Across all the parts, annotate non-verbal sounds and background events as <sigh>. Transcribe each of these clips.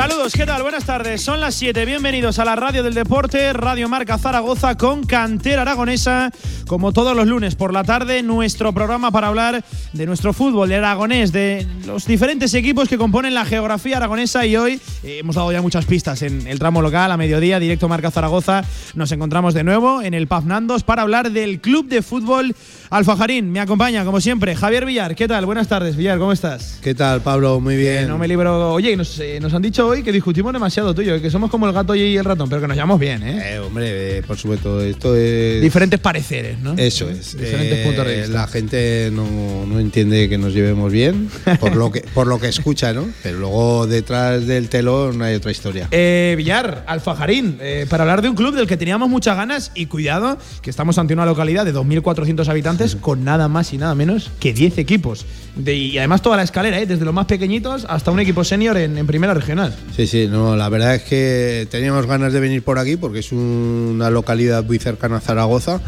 Saludos, ¿qué tal? Buenas tardes. Son las 7. Bienvenidos a la Radio del Deporte, Radio Marca Zaragoza con Cantera Aragonesa. Como todos los lunes por la tarde, nuestro programa para hablar de nuestro fútbol, de aragonés, de los diferentes equipos que componen la geografía aragonesa. Y hoy eh, hemos dado ya muchas pistas en el tramo local, a mediodía, directo Marca Zaragoza. Nos encontramos de nuevo en el Paz Nandos para hablar del Club de Fútbol Alfajarín. Me acompaña, como siempre, Javier Villar. ¿Qué tal? Buenas tardes, Villar, ¿cómo estás? ¿Qué tal, Pablo? Muy bien. no me libro. Oye, nos, eh, nos han dicho hoy que discutimos demasiado tuyo, que somos como el gato y el ratón, pero que nos llamamos bien, ¿eh? Eh, hombre, eh, por supuesto, esto es. Diferentes pareceres, ¿no? Eso es. Diferentes Eh, puntos de vista. La gente no, no entiende que nos llevemos bien, por lo que, por lo que escucha, ¿no? Pero luego detrás del telón hay otra historia. Eh, Villar, Alfajarín, eh, para hablar de un club del que teníamos muchas ganas y cuidado, que estamos ante una localidad de 2.400 habitantes con nada más y nada menos que 10 equipos. De- y además toda la escalera, ¿eh? desde los más pequeñitos hasta un equipo senior en, en primera regional. Sí, sí, no, la verdad es que teníamos ganas de venir por aquí porque es una localidad muy cercana a Zaragoza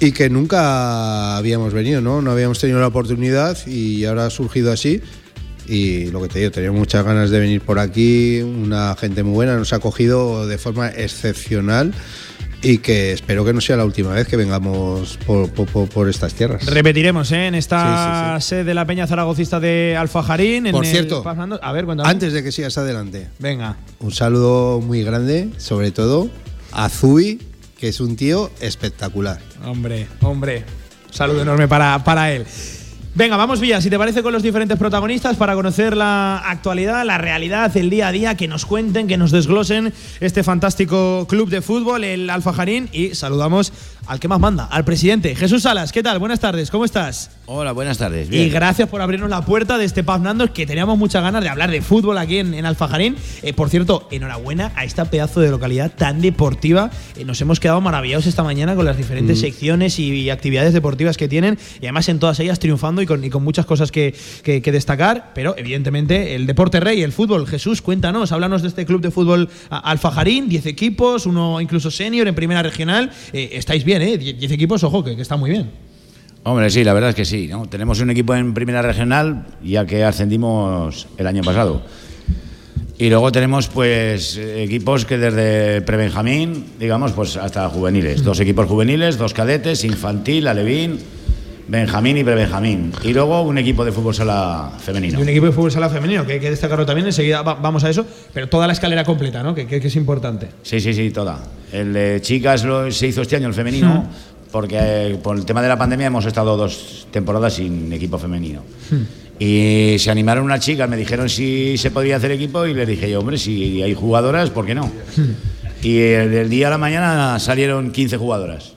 y que nunca habíamos venido, ¿no? No habíamos tenido la oportunidad y ahora ha surgido así. Y lo que te digo, teníamos muchas ganas de venir por aquí, una gente muy buena, nos ha acogido de forma excepcional y que espero que no sea la última vez que vengamos por, por- estas tierras. Repetiremos ¿eh? en esta Sí, sí, sede de la Peña Zaragocista de Alfajarín. en Por cierto, a ver, cuéntame. Antes de que sigas adelante, Venga. Un saludo muy grande, sobre todo a Zui, que es un tío espectacular. Hombre, hombre. Un saludo enorme para, para él. Venga, vamos Villa, si te parece con los diferentes protagonistas para conocer la actualidad, la realidad, el día a día, que nos cuenten, que nos desglosen este fantástico club de fútbol, el Alfajarín, y saludamos al que más manda, al presidente. Jesús Salas, ¿qué tal? Buenas tardes, ¿cómo estás? Hola, buenas tardes. Y gracias por abrirnos la puerta de este Paz Nandos, que teníamos muchas ganas de hablar de fútbol aquí en, en Alfajarín. Eh, por cierto, enhorabuena a esta pedazo de localidad tan deportiva. Eh, nos hemos quedado maravillados esta mañana con las diferentes secciones y, y actividades deportivas que tienen, y además en todas ellas triunfando y con, y con muchas cosas que, que- que destacar. Pero evidentemente el deporte rey, el fútbol. Jesús, cuéntanos, háblanos de este club de fútbol Alfajarín, 10 equipos, uno incluso senior en primera regional. Eh, estáis bien, ¿eh? 10 equipos, ojo, que, que está muy bien. Hombre, sí, la verdad es que sí. ¿no? Tenemos un equipo en primera regional, ya que ascendimos el año pasado. Y luego tenemos pues equipos que desde prebenjamín, digamos, pues hasta juveniles. Dos equipos juveniles, dos cadetes, infantil, alevín, benjamín y prebenjamín. Y luego un equipo de fútbol sala femenino. Y un equipo de fútbol sala femenino, que hay que destacarlo también, enseguida va- vamos a eso, pero toda la escalera completa, ¿no? Que, que- que es importante. Sí, sí, sí, toda. El de chicas lo, se hizo este año el femenino, porque eh, por el tema de la pandemia hemos estado dos temporadas sin equipo femenino. Y se animaron unas chicas, me dijeron si se podía hacer equipo y les dije yo, hombre, si hay jugadoras, ¿por qué no? Y eh, del día a la mañana salieron 15 jugadoras.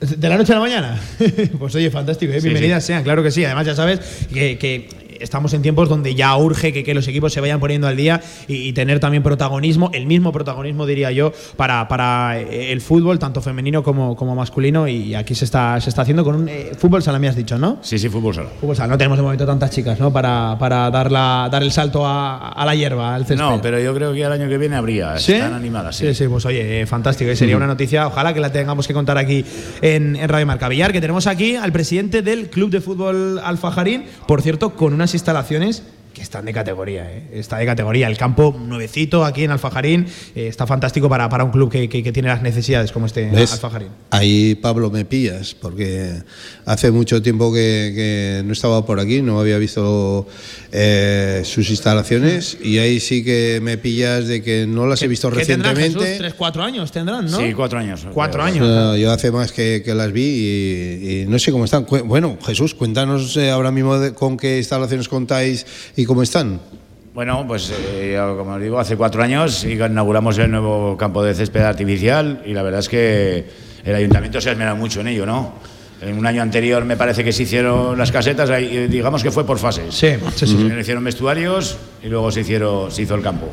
¿De la noche a la mañana? <laughs> pues oye, fantástico, ¿eh? Sí, bienvenidas sean, claro que sí. Además, ya sabes que, que estamos en tiempos donde ya urge que, que los equipos se vayan poniendo al día y, y tener también protagonismo, el mismo protagonismo, diría yo, para, para eh, el fútbol, tanto femenino como, como masculino. Y aquí se está, se está haciendo con un eh, fútbol sala, me has dicho, ¿no? Sí, sí, fútbol sala. Fútbol sala. No tenemos de momento tantas chicas, ¿no? Para, para dar, la, dar el salto a, a la hierba, al césped. No, pero yo creo que el año que viene habría. ¿Sí? Están animadas, sí. Sí, sí, pues oye, eh, fantástico. eh, Sería una noticia, ojalá que la tengamos que contar aquí en, en Radio Marca. Villar, que tenemos aquí al presidente del Club de Fútbol Alfajarín, por cierto, con instalaciones que están de categoría, eh. está de categoría. El campo nuevecito aquí en Alfajarín eh, está fantástico para, para un club que, que- que tiene las necesidades como este ¿Ves? Alfajarín. Ahí, Pablo, me pillas, porque hace mucho tiempo que, que no estaba por aquí, no había visto eh, sus instalaciones y ahí sí que me pillas de que no las he visto ¿Qué tendrán, recientemente. Jesús? Tres, cuatro años tendrán, ¿no? Sí, cuatro años. Cuatro años. No, yo hace más que, que las vi y, y no sé cómo están. Bueno, Jesús, cuéntanos eh, ahora mismo de- con qué instalaciones contáis y cómo están. Bueno, pues eh, como os digo, hace cuatro años inauguramos el nuevo campo de césped artificial y la verdad es que el ayuntamiento se ha esmerado mucho en ello, ¿no? En un año anterior me parece que se hicieron las casetas, eh, digamos que fue por fases. Sí, sí, sí. Primero hicieron vestuarios y luego se, hicieron, se hizo el campo.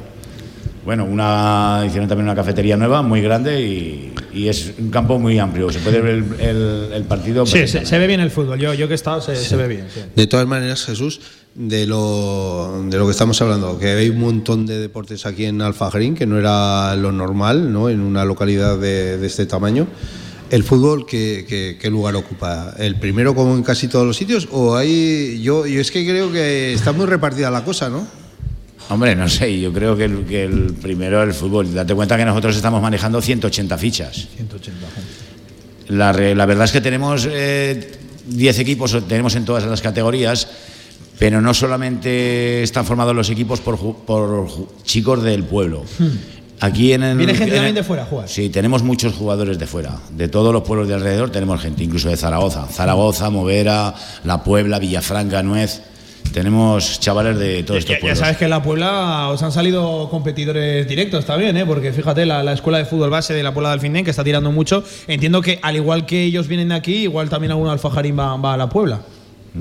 Bueno, una, hicieron también una cafetería nueva, muy grande y, y es un campo muy amplio. Se puede ver el, el- el partido. Sí, se, se ve bien el fútbol. Yo, yo que he estado, se, se ve bien. sí. De todas maneras, Jesús, de lo, de lo que estamos hablando, que hay un montón de deportes aquí en Alfajarín, que no era lo normal ¿no? en una localidad de, de este tamaño. ¿El fútbol ¿qué, qué, qué lugar ocupa? ¿El primero como en casi todos los sitios? ¿O hay.? Yo, yo es que creo que está muy repartida la cosa, ¿no? Hombre, no sé, yo creo que el, que el primero el fútbol. Date cuenta que nosotros estamos manejando 180 fichas. 180. La, verdad es que tenemos eh, 10 equipos, tenemos en todas las categorías, pero no solamente están formados los equipos por, chicos del pueblo. Aquí en el, Hmm. Viene gente también de fuera a jugar. Sí, tenemos muchos jugadores de fuera. De todos los pueblos de alrededor tenemos gente, incluso de Zaragoza. Zaragoza, Movera, La Puebla, Villafranca, Nuez. Tenemos chavales de todos estos Ya, ya pueblos. sabes que en la Puebla os han salido competidores directos también, ¿eh? porque fíjate, la, la escuela de fútbol base de la Puebla del Findén, que está tirando mucho, entiendo que al igual que ellos vienen de aquí, igual también algún alfajarín va, va a la Puebla.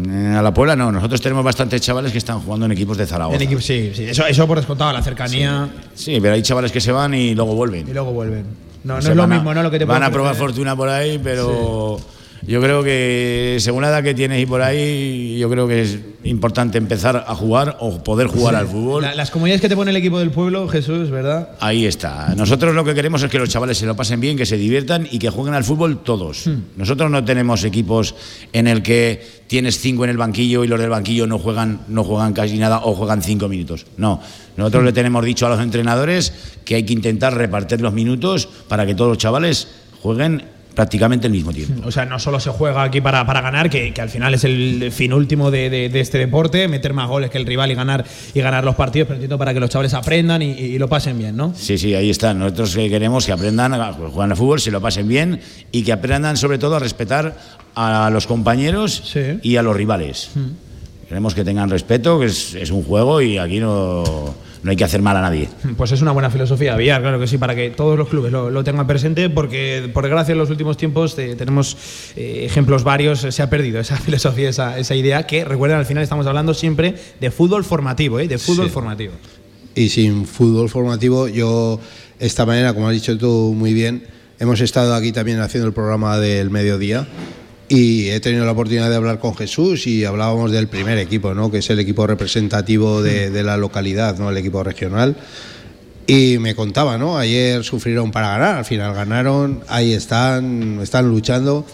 Eh, A la Puebla no, nosotros tenemos bastantes chavales que están jugando en equipos de Zaragoza. En equipo, sí, sí, eso, eso por descontado, la cercanía Sí, pero hay chavales que se van y luego vuelven. y luego vuelven. No, no es lo a- mismo, ¿no? Lo que te Van a probar fortuna por ahí, pero yo creo que según la edad que tienes y por ahí, yo creo que es importante empezar a jugar o poder jugar al fútbol. La- las comunidades que te pone el equipo del pueblo, Jesús, ¿verdad? Ahí está. Nosotros lo que queremos es que los chavales se lo pasen bien, que se diviertan y que jueguen al fútbol todos. Hmm. Nosotros no tenemos equipos en el que tienes cinco en el banquillo y los del banquillo no juegan, no juegan casi nada o juegan cinco minutos. No. Nosotros le tenemos dicho a los entrenadores que hay que intentar repartir los minutos para que todos los chavales jueguen prácticamente el mismo tiempo. O sea, no solo se juega aquí para, para ganar, que, que al final es el fin último de, de- de este deporte, meter más goles que el rival y ganar, y ganar los partidos, pero entiendo para que los chavales aprendan y, y lo pasen bien, ¿no? Sí, sí, ahí está. Nosotros queremos que aprendan a jugar al fútbol, se lo pasen bien y que aprendan sobre todo a respetar a los compañeros Sí. y a los rivales. Queremos que tengan respeto, que es, es un juego y aquí no, no hay que hacer mal a nadie. Pues es una buena filosofía, Villar, claro que sí, para que todos los clubes lo, lo tengan presente, porque por desgracia en los últimos tiempos eh, tenemos eh, ejemplos varios, eh, se ha perdido esa <laughs> filosofía, esa, esa idea, que recuerden al final estamos hablando siempre de fútbol formativo, ¿eh? de fútbol Sí. formativo. Y sin fútbol formativo, yo esta mañana, como has dicho tú muy bien, hemos estado aquí también haciendo el programa del mediodía y he tenido la oportunidad de hablar con Jesús y hablábamos del primer equipo, ¿no? que es el equipo representativo de, de la localidad, ¿no? el equipo regional. Y me contaba, ¿no? Ayer sufrieron para ganar, al final ganaron, ahí están, están luchando.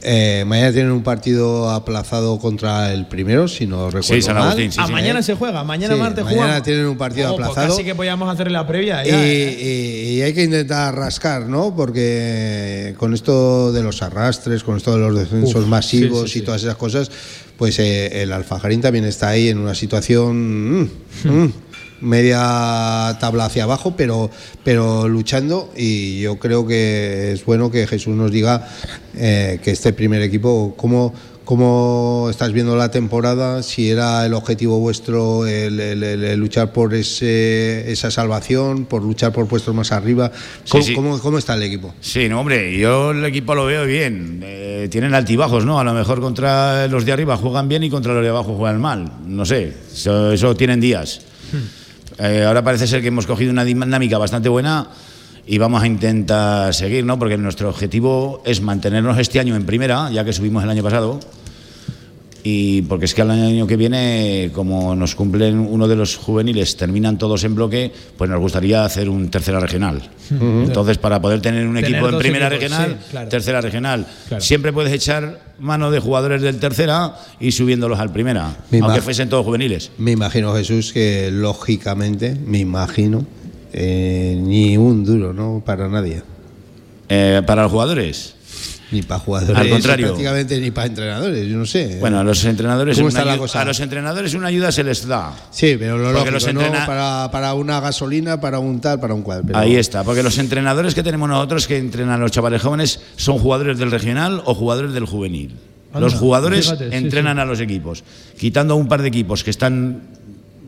Eh, mañana tienen un partido aplazado contra el primero, si no recuerdo San mal. Sí, ah, sí. mañana se juega, mañana Sí, martes mañana jugamos. tienen un partido Oh, aplazado. Casi que podíamos hacerle la previa. Y, ya, ¿eh? y- y hay que intentar rascar, ¿no? Porque con esto de los arrastres, con esto de los descensos Uf, masivos sí, sí, y sí. todas esas cosas, pues eh, el Alfajarín también está ahí en una situación mm, mm, <laughs> media tabla hacia abajo, pero, pero luchando. Y yo creo que es bueno que Jesús nos diga eh, que este primer equipo, cómo. ¿Cómo estás viendo la temporada? Si era el objetivo vuestro el, el- el- el luchar por ese, esa salvación, por luchar por puestos más arriba. ¿Cómo, sí. cómo- cómo está el equipo? Sí, no, hombre, yo el equipo lo veo bien. Eh, tienen altibajos, ¿no? A lo mejor contra los de arriba juegan bien y contra los de abajo juegan mal. No sé, eso, eso tienen días. Eh, ahora parece ser que hemos cogido una dinámica bastante buena y vamos a intentar seguir, ¿no? Porque nuestro objetivo es mantenernos este año en primera, ya que subimos el año pasado. Y porque es que al año que viene, como nos cumplen uno de los juveniles, terminan todos en bloque, pues nos gustaría hacer un tercera regional. Entonces, para poder tener un Tener equipo en primera equipos, regional, sí, claro. tercera regional, Claro. siempre puedes echar mano de jugadores del tercera y subiéndolos al primera, aunque fuesen todos juveniles. Me imagino, Jesús, que lógicamente, me imagino, eh, ni un duro, ¿no? Para nadie. Eh, para los jugadores, Ni para jugadores. Al contrario. Prácticamente ni para entrenadores, yo no sé. bueno, a los entrenadores, ¿Cómo una está la ayu- cosa? a los entrenadores una ayuda se les da. Sí, pero lo Porque lógico, los Para, para una gasolina, para un tal, para un cual. pero- Ahí está, porque los entrenadores que tenemos nosotros que entrenan a los chavales jóvenes son jugadores del regional o jugadores del juvenil. Anda, los jugadores fíjate, entrenan sí. a los equipos, quitando un par de equipos que están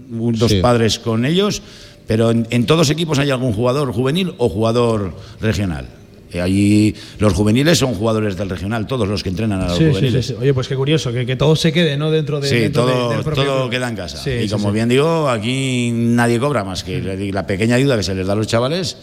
dos Sí. padres con ellos, pero en, en todos equipos hay algún jugador juvenil o jugador regional. Y allí los juveniles son jugadores del regional, todos los que entrenan a los Sí, juveniles. sí, sí. Oye, pues qué curioso, que, que todo se quede, ¿no? Dentro de. Sí, dentro de- todo, del propio todo queda en casa. Sí, y como sí. bien digo, aquí nadie cobra más que la pequeña ayuda que se les da a los chavales,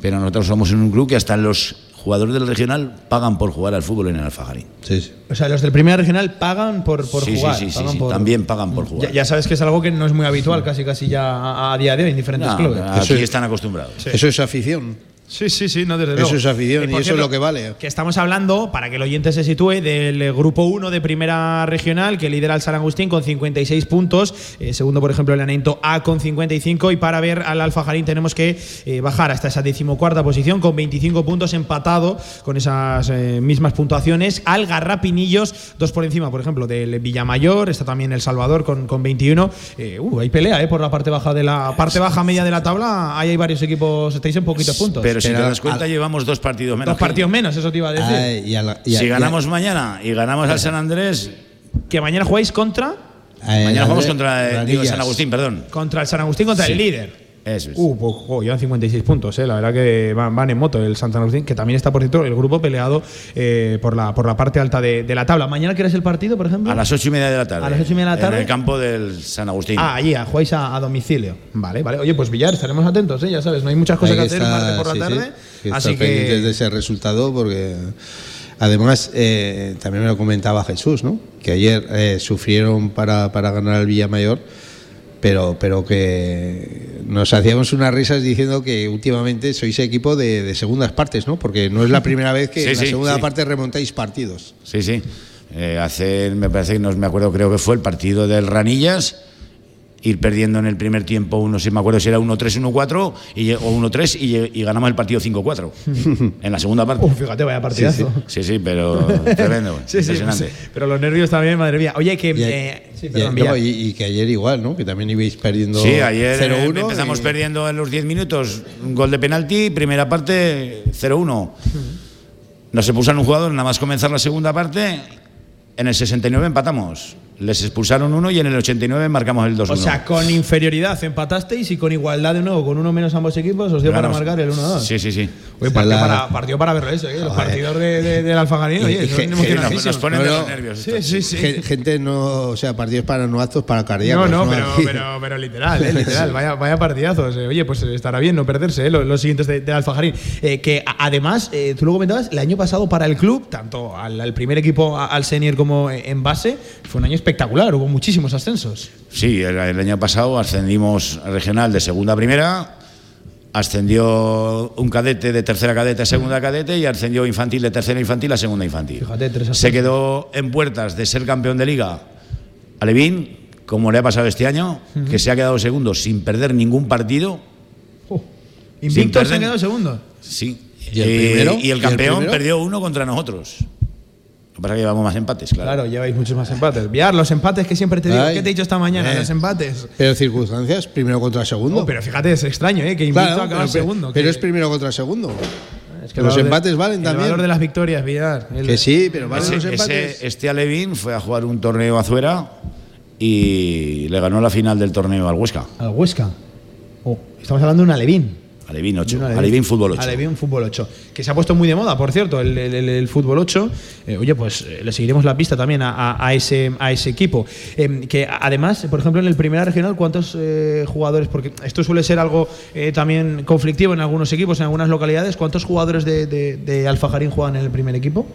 pero nosotros somos un club que hasta los jugadores del regional pagan por jugar al fútbol en el Alfajarín. Sí, sí. O sea, los del primera regional pagan por, por sí, jugar. sí, sí, sí, pagan sí, por- también pagan por jugar. Ya, ya sabes que es algo que no es muy habitual, casi casi ya a, a día de hoy en diferentes No, clubes. aquí Eso es- están acostumbrados. Sí. Eso es afición. Sí, sí, sí, no, desde luego. Eso es afición Eh, y eso es lo que vale. Que estamos hablando, para que el oyente se sitúe, del grupo 1 de primera regional que lidera el San Agustín con 56 puntos. Eh, segundo, por ejemplo, el Anento A con 55. Y para ver al Alfajarín tenemos que eh, bajar hasta esa decimocuarta posición con 25 puntos empatado con esas eh, mismas puntuaciones. Al Garrapinillos, dos por encima, por ejemplo, del Villamayor. Está también el Salvador con, con 21. Eh, uh, hay pelea eh, por la parte baja de la parte baja media de la tabla. Ahí hay varios equipos, estáis en poquitos puntos. Pero si te das cuenta, al- llevamos dos partidos menos. Dos partidos menos, eso te iba a decir. Ay, y a la- y a- Si y a- ganamos mañana y ganamos al San Andrés, Que mañana jugáis contra, eh, mañana jugamos contra eh, digo, Ranillas. San Agustín, perdón. contra el San Agustín, contra Sí. el líder. Eso es. Uh, pues jo, llevan 56 puntos, eh. la verdad que van, van en moto el Santa Agustín, que también está, por cierto, el grupo peleado eh, por, la, por la parte alta de, de la tabla. ¿Mañana quieres el partido, por ejemplo? A las ocho y media de la tarde. A las ocho y media de la tarde. En el campo del San Agustín. Ah, allí, a- jugáis a, a domicilio. Vale, vale. Oye, pues Villar, estaremos atentos, ¿eh? ya sabes, no hay muchas cosas Hay que hacer martes por la sí, tarde. que así estar pendientes de que. ese resultado porque además eh, también me lo comentaba Jesús, ¿no? Que ayer eh, sufrieron para, para ganar al Villamayor, pero, pero que nos hacíamos unas risas diciendo que últimamente sois equipo de, de segundas partes, ¿no? Porque no es la primera vez que <laughs> Sí, en la sí, segunda sí. parte remontáis partidos. Sí, sí. Eh, hace, me parece que no me acuerdo, creo que fue el partido del Ranillas. Ir perdiendo en el primer tiempo, uno, si me acuerdo si era 1-3, 1-4 y, o 1-3 y, y ganamos el partido 5-4 <laughs> en la segunda parte. Uf, fíjate, vaya partidazo. Sí, sí, pero <laughs> tremendo. Sí, sí, impresionante. pues, pero los nervios también, madre mía. Oye, que. Y, eh, sí, y- perdón, no, y- y que ayer igual, ¿no? Que también ibais perdiendo Sí, ayer eh, 0-1 empezamos y- perdiendo en los 10 minutos un gol de penalti, primera parte 0-1. Nos expulsaron un jugador nada más comenzar la segunda parte, en el 69 empatamos. Les expulsaron uno y en el 89 marcamos el 2-1. O sea, con inferioridad empatasteis y con igualdad de nuevo, con uno menos ambos equipos, os dio para marcar el 1-2. Sí, sí, sí. Oye, partido, la- para, partido para verlo eso, ¿eh? Los partidos de, de- del Alfajarín, oye, son nos ponen de No, los no. nervios. Sí, sí, sí. Gen- Gente no, o sea, partidos para no actos, para No, cardíacos. no, pero, Aquí. pero, pero literal, eh, <laughs> literal. Vaya, vaya partidazos. eh. Oye, pues estará bien no perderse eh, los, los siguientes de, de Alfajarín. Eh, que además, eh, tú lo comentabas, el año pasado para el club, tanto al, al primer equipo, al senior como eh, en base, fue un año espectacular. Hubo muchísimos ascensos. Sí, el, el año pasado ascendimos al regional de segunda a primera, ascendió un cadete de tercera cadete a segunda cadete y ascendió infantil de tercera infantil a segunda infantil. Fíjate, tres Se quedó en puertas de ser campeón de liga a Levín, como le ha pasado este año, que se ha quedado segundo sin perder ningún partido. Oh, Invicto se perder- quedó segundo. Sí. ¿Y el Eh, primero? y ¿Y el el campeón perdió uno contra nosotros. Que pasa es que llevamos más empates, claro. Claro, lleváis muchos más empates. Viar, los empates que siempre te digo. Ay, ¿Qué te he dicho esta mañana? eh. Los empates. Pero circunstancias, primero contra segundo. Oh, pero fíjate, es extraño, ¿eh? Que invicto Claro, acaba pero, segundo. pero que- es primero contra segundo. es que el los valor de- empates valen el también. valor de las victorias, Villar. El- Que sí, pero valen Ese- los ese- empates. este Alevín fue a jugar un torneo a Zuera y le ganó la final del torneo al Huesca. Al Huesca. Oh, estamos hablando de un Alevín. Alevín 8. De un Alevín, Fútbol 8. Alevín Fútbol 8. Que se ha puesto muy de moda, por cierto, el, el- el- el Fútbol 8. Eh, oye, pues eh, le seguiremos la pista también a, a- a ese, a ese equipo. Eh, que además, por ejemplo, en el Primera Regional, ¿cuántos eh, jugadores? Porque esto suele ser algo también conflictivo en algunos equipos, en algunas localidades. ¿Cuántos jugadores de, de, de Alfajarín juegan en el primer equipo?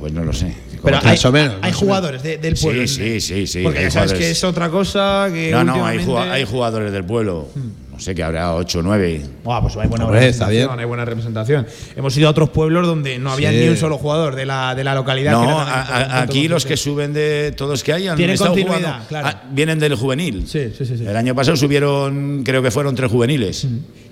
Pues no lo sé. Pero Más hay, o menos, hay más jugadores de- del pueblo. sí, sí, sí, Porque ya sabes que es otra cosa que. No, no, hay jugadores del pueblo. No sé, que habrá 8 o 9. Buah, pues hay buena Hombre, está representación, bien. hay buena representación. Hemos ido a otros pueblos donde no había Sí. ni un solo jugador de la, de la localidad. que No, a- a- aquí los que suben de todos que hay han Tienen estado continuidad, jugando- claro. ah, vienen del juvenil. Sí, sí, sí, sí. El año pasado subieron, creo que fueron tres juveniles.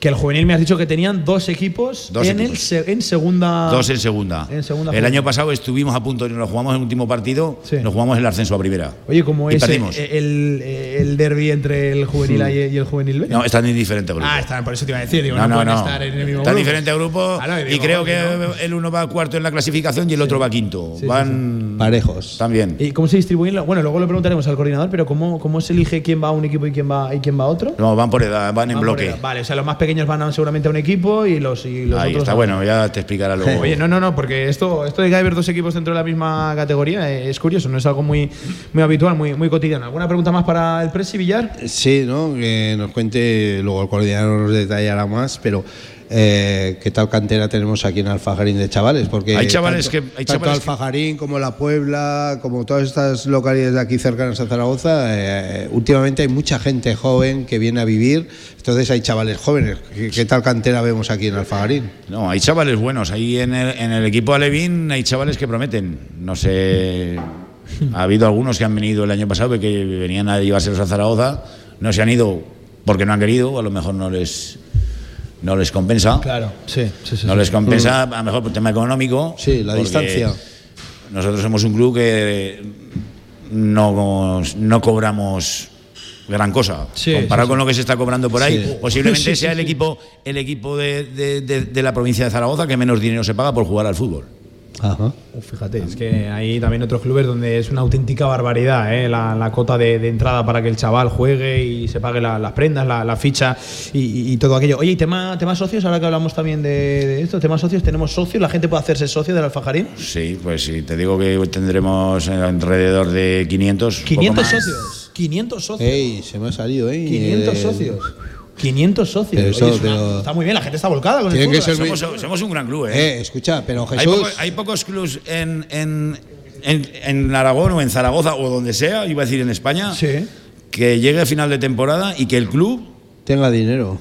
Que el juvenil me has dicho que tenían dos equipos, Dos en, El, equipos. se- en segunda. Dos en segunda. En segunda el año pasado estuvimos a punto, y nos jugamos en el último partido, Sí. nos jugamos el ascenso a primera. Oye, como y es perdimos. el, el, el derby entre el juvenil A y, y el juvenil B. No, están en diferentes grupos. ah, están, por eso te iba a decir. Digo, No, no, no, pueden no. estar en el mismo Está en grupo. diferentes grupos y digo, creo que no. el uno va cuarto en la clasificación y el otro va quinto. sí, Van Parejos. también. ¿Y cómo se distribuyen? Bueno, luego le preguntaremos al coordinador, pero ¿cómo, cómo se elige quién va a un equipo y quién va, y quién va a otro? No, van por edad, van en Van bloque. edad. Vale, o sea, los más pequeños van a- seguramente a un equipo y los, y los Ahí otros está, a- bueno, ya te explicará luego. <laughs> Oye, no, no, no, porque esto, esto de que haber dos equipos dentro de la misma categoría eh, es curioso, no es algo muy, muy habitual, muy, muy cotidiano. ¿Alguna pregunta más para el Presi Villar? Sí, ¿no? Que nos cuente, luego el coordinador nos detallará más, pero eh, qué tal cantera tenemos aquí en Alfajarín de chavales. Porque Hay chavales tanto, que- hay tanto chavales que- Alfajarín como La Puebla, como todas estas localidades de aquí cercanas a Zaragoza, eh, últimamente hay mucha gente joven que viene a vivir. Entonces hay chavales jóvenes. ¿Qué, qué tal cantera vemos aquí en Alfajarín? No, hay chavales buenos. Ahí en el, en el equipo Alevín hay chavales que prometen. No sé. Ha habido algunos que han venido el año pasado que venían a llevárselos a Zaragoza. No se han ido porque no han querido, a lo mejor no les, no les compensa. Claro, sí, sí, sí. No sí. les compensa, a lo mejor por tema económico. Sí, la distancia. Nosotros somos un club que no, no cobramos gran cosa. Sí, Comparado sí, con lo que se está cobrando por ahí, posiblemente <laughs> sea el equipo, el equipo de, de- de- de la provincia de Zaragoza que menos dinero se paga por jugar al fútbol. Ajá. Uf, fíjate, es que hay también otros clubes donde es una auténtica barbaridad ¿eh? la, la cota de, de entrada para que el chaval juegue y se pague la- las prendas, la, la ficha y, todo aquello. Oye, y tema, tema socios, ahora que hablamos también de, de esto, temas socios, tenemos socios, la gente puede hacerse socio del Alfajarín. Sí, pues sí, te digo que tendremos alrededor de 500. poco 500 más. socios. 500 socios. Ey, se me ha salido, ¿eh? 500 Eh, socios. 500 socios. Pero eso, Oye, es una- pero- Está muy bien, la gente está volcada con el fútbol. muy- Somos, somos un gran club, ¿eh? Eh, escucha, pero Hay, Jesús. poco- hay pocos clubs en, en, en- en Aragón o en Zaragoza o donde sea, iba a decir en España, Sí. que llegue a final de temporada y que el club Tenga dinero.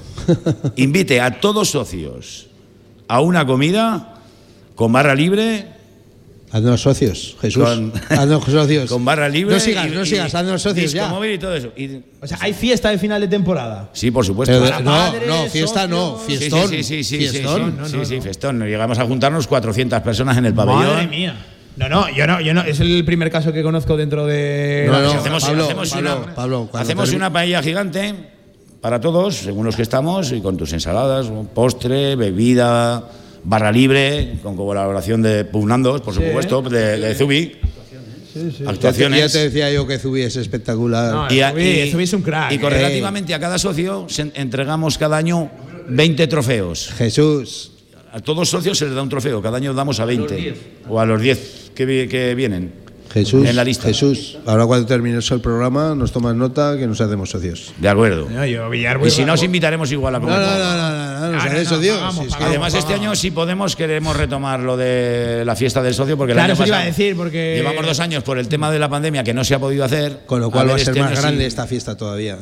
invite a todos socios a una comida con barra libre. Haznos socios, Jesús. Con- Haznos socios. <laughs> Con barra libre. No sigas, y- no sigas, haznos socios ya. móvil y todo eso. Y- O sea, hay fiesta de final de temporada. sí, por supuesto. Pero no, padres, no, fiesta no, fiestón. sí, sí, sí, sí, fiestón. sí, sí, sí, fiestón. Llegamos a juntarnos 400 personas en el pabellón. Madre mía. No, no, yo no, yo no. Es el primer caso que conozco dentro de. No, no, hacemos, Pablo, hacemos Pablo, una, Pablo, hacemos una paella gigante para todos, según los que estamos, y con tus ensaladas, un postre, bebida, barra libre, con colaboración de Pugnandos, por Sí. supuesto, de, de Zubi. Ya te, Actuaciones. ya te decía yo que Zubi es espectacular. No, Y, a- Zubi- y- Zubi es un crack, y con eh. relativamente a cada socio se- entregamos cada año 20 trofeos. Jesús, A todos socios se les da un trofeo, cada año damos a 20. O a los 10 que, que vienen. Jesús, En la lista. Jesús. Ahora cuando termines el programa nos tomas nota que nos hacemos socios. De acuerdo. No, yo, Villar, voy Y si a- no, os invitaremos igual a comer. no, no, no, no, no, nos Ah, no, socios. pagamos, Si es que- pagamos. Además, este año, si podemos, queremos retomar lo de la fiesta del socio, porque el Claro, año eso te iba pasado a decir, porque- llevamos dos años por el tema de la pandemia que no se ha podido hacer. Con lo cual va a ser este más año grande sí, esta fiesta todavía.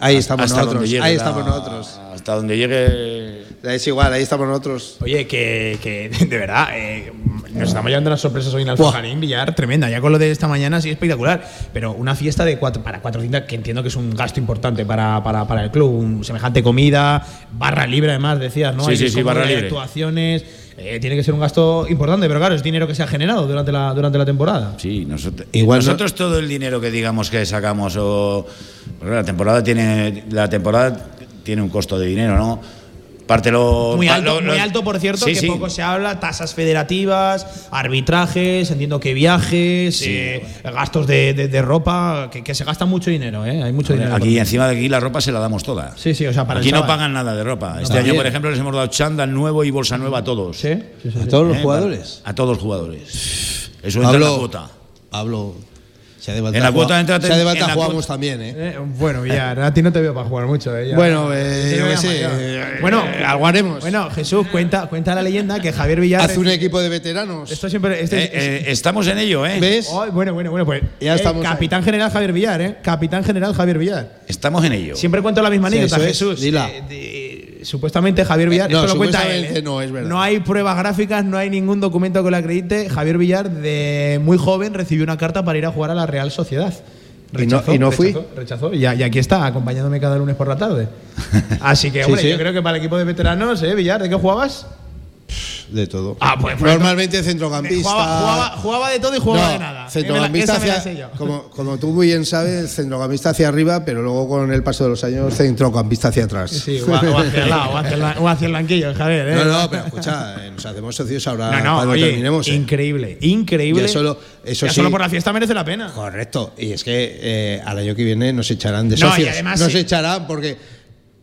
Ahí estamos hasta donde nosotros. Ahí la- estamos nosotros. Hasta donde llegue. Es igual, ahí estamos nosotros. Oye, que, que <laughs> de verdad, eh, nos estamos llevando unas sorpresas hoy en. Alfajarín, Villar, tremenda. Ya con lo de esta mañana sí espectacular. Pero una fiesta de cuatro, para 400, que entiendo que es un gasto importante para, para, para el club. Un semejante comida, barra libre además, decías, ¿no? Sí, Hay sí, barra libre. Actuaciones. eh, tiene que ser un gasto importante, pero claro, es dinero que se ha generado durante la, durante la temporada. Sí, nosotros, Igual no- nosotros todo el dinero que digamos que sacamos o la temporada tiene la temporada tiene un costo de dinero, ¿no? Parte lo Muy alto, lo- lo- muy alto, por cierto, Sí, que sí. poco se habla, tasas federativas, arbitrajes, entiendo que viajes, eh, gastos de, de- de ropa, que, que se gasta mucho dinero, ¿eh? Hay mucho dinero. Aquí encima de aquí la ropa se la damos toda. Sí, sí, o sea, para aquí no pagan nada de ropa. Este año, bien. por ejemplo, les hemos dado chándal nuevo y bolsa nueva a todos. Sí, sí, sí, A todos los ¿Eh? jugadores. A todos los jugadores. Eso entra en la cuota. Pablo. Si hace En la cuota entra- si hace falta en la jugamos cuota- también, ¿eh? Eh, bueno, Villar, a ti no te veo para jugar mucho. ¿eh? Ya- Bueno, eh, Yo qué sé, eh, bueno, eh, algo haremos. Bueno, Jesús, cuenta, cuenta la leyenda que Javier Villar. Haz un equipo de veteranos. Esto siempre. este- Eh, eh, estamos en ello, ¿eh? ¿Ves? Bueno, bueno, bueno, pues. Ya eh, estamos ahí. Capitán General Javier Villar, ¿eh? Capitán General Javier Villar. Estamos en ello. Siempre cuento la misma Sí, anécdota. Jesús. Dila. Eh, de- supuestamente Javier Villar. Eh, no, esto lo cuenta él. ¿eh? no, es verdad. No hay pruebas gráficas, no hay ningún documento que lo acredite. Javier Villar, de muy joven, recibió una carta para ir a jugar a la Real Sociedad. Y no- y no fui. Rechazó, rechazó. Y, aquí está, acompañándome cada lunes por la tarde. <laughs> Así que, Sí, hombre, sí. yo creo que para el equipo de veteranos, ¿eh, Villar? ¿De qué jugabas? De todo. Ah, pues, pues, Normalmente centrocampista. Jugaba, jugaba- jugaba de todo y jugaba No, de nada. Centrocampista la hacia, como, como tú muy bien sabes, centrocampista hacia arriba, pero luego con el paso de los años, centrocampista hacia atrás. Sí, o, o hacia el lado, o hacia el, <laughs> o hacia el banquillo, Javier. ¿eh? No, no, pero escucha, eh, nos hacemos socios ahora No, no, cuando oye, terminemos. ¿eh? increíble, increíble. Ya solo- eso Ya sí. solo por la fiesta merece la pena. Correcto. Y es que al año que viene nos echarán de No, y socios. además nos sí. echarán porque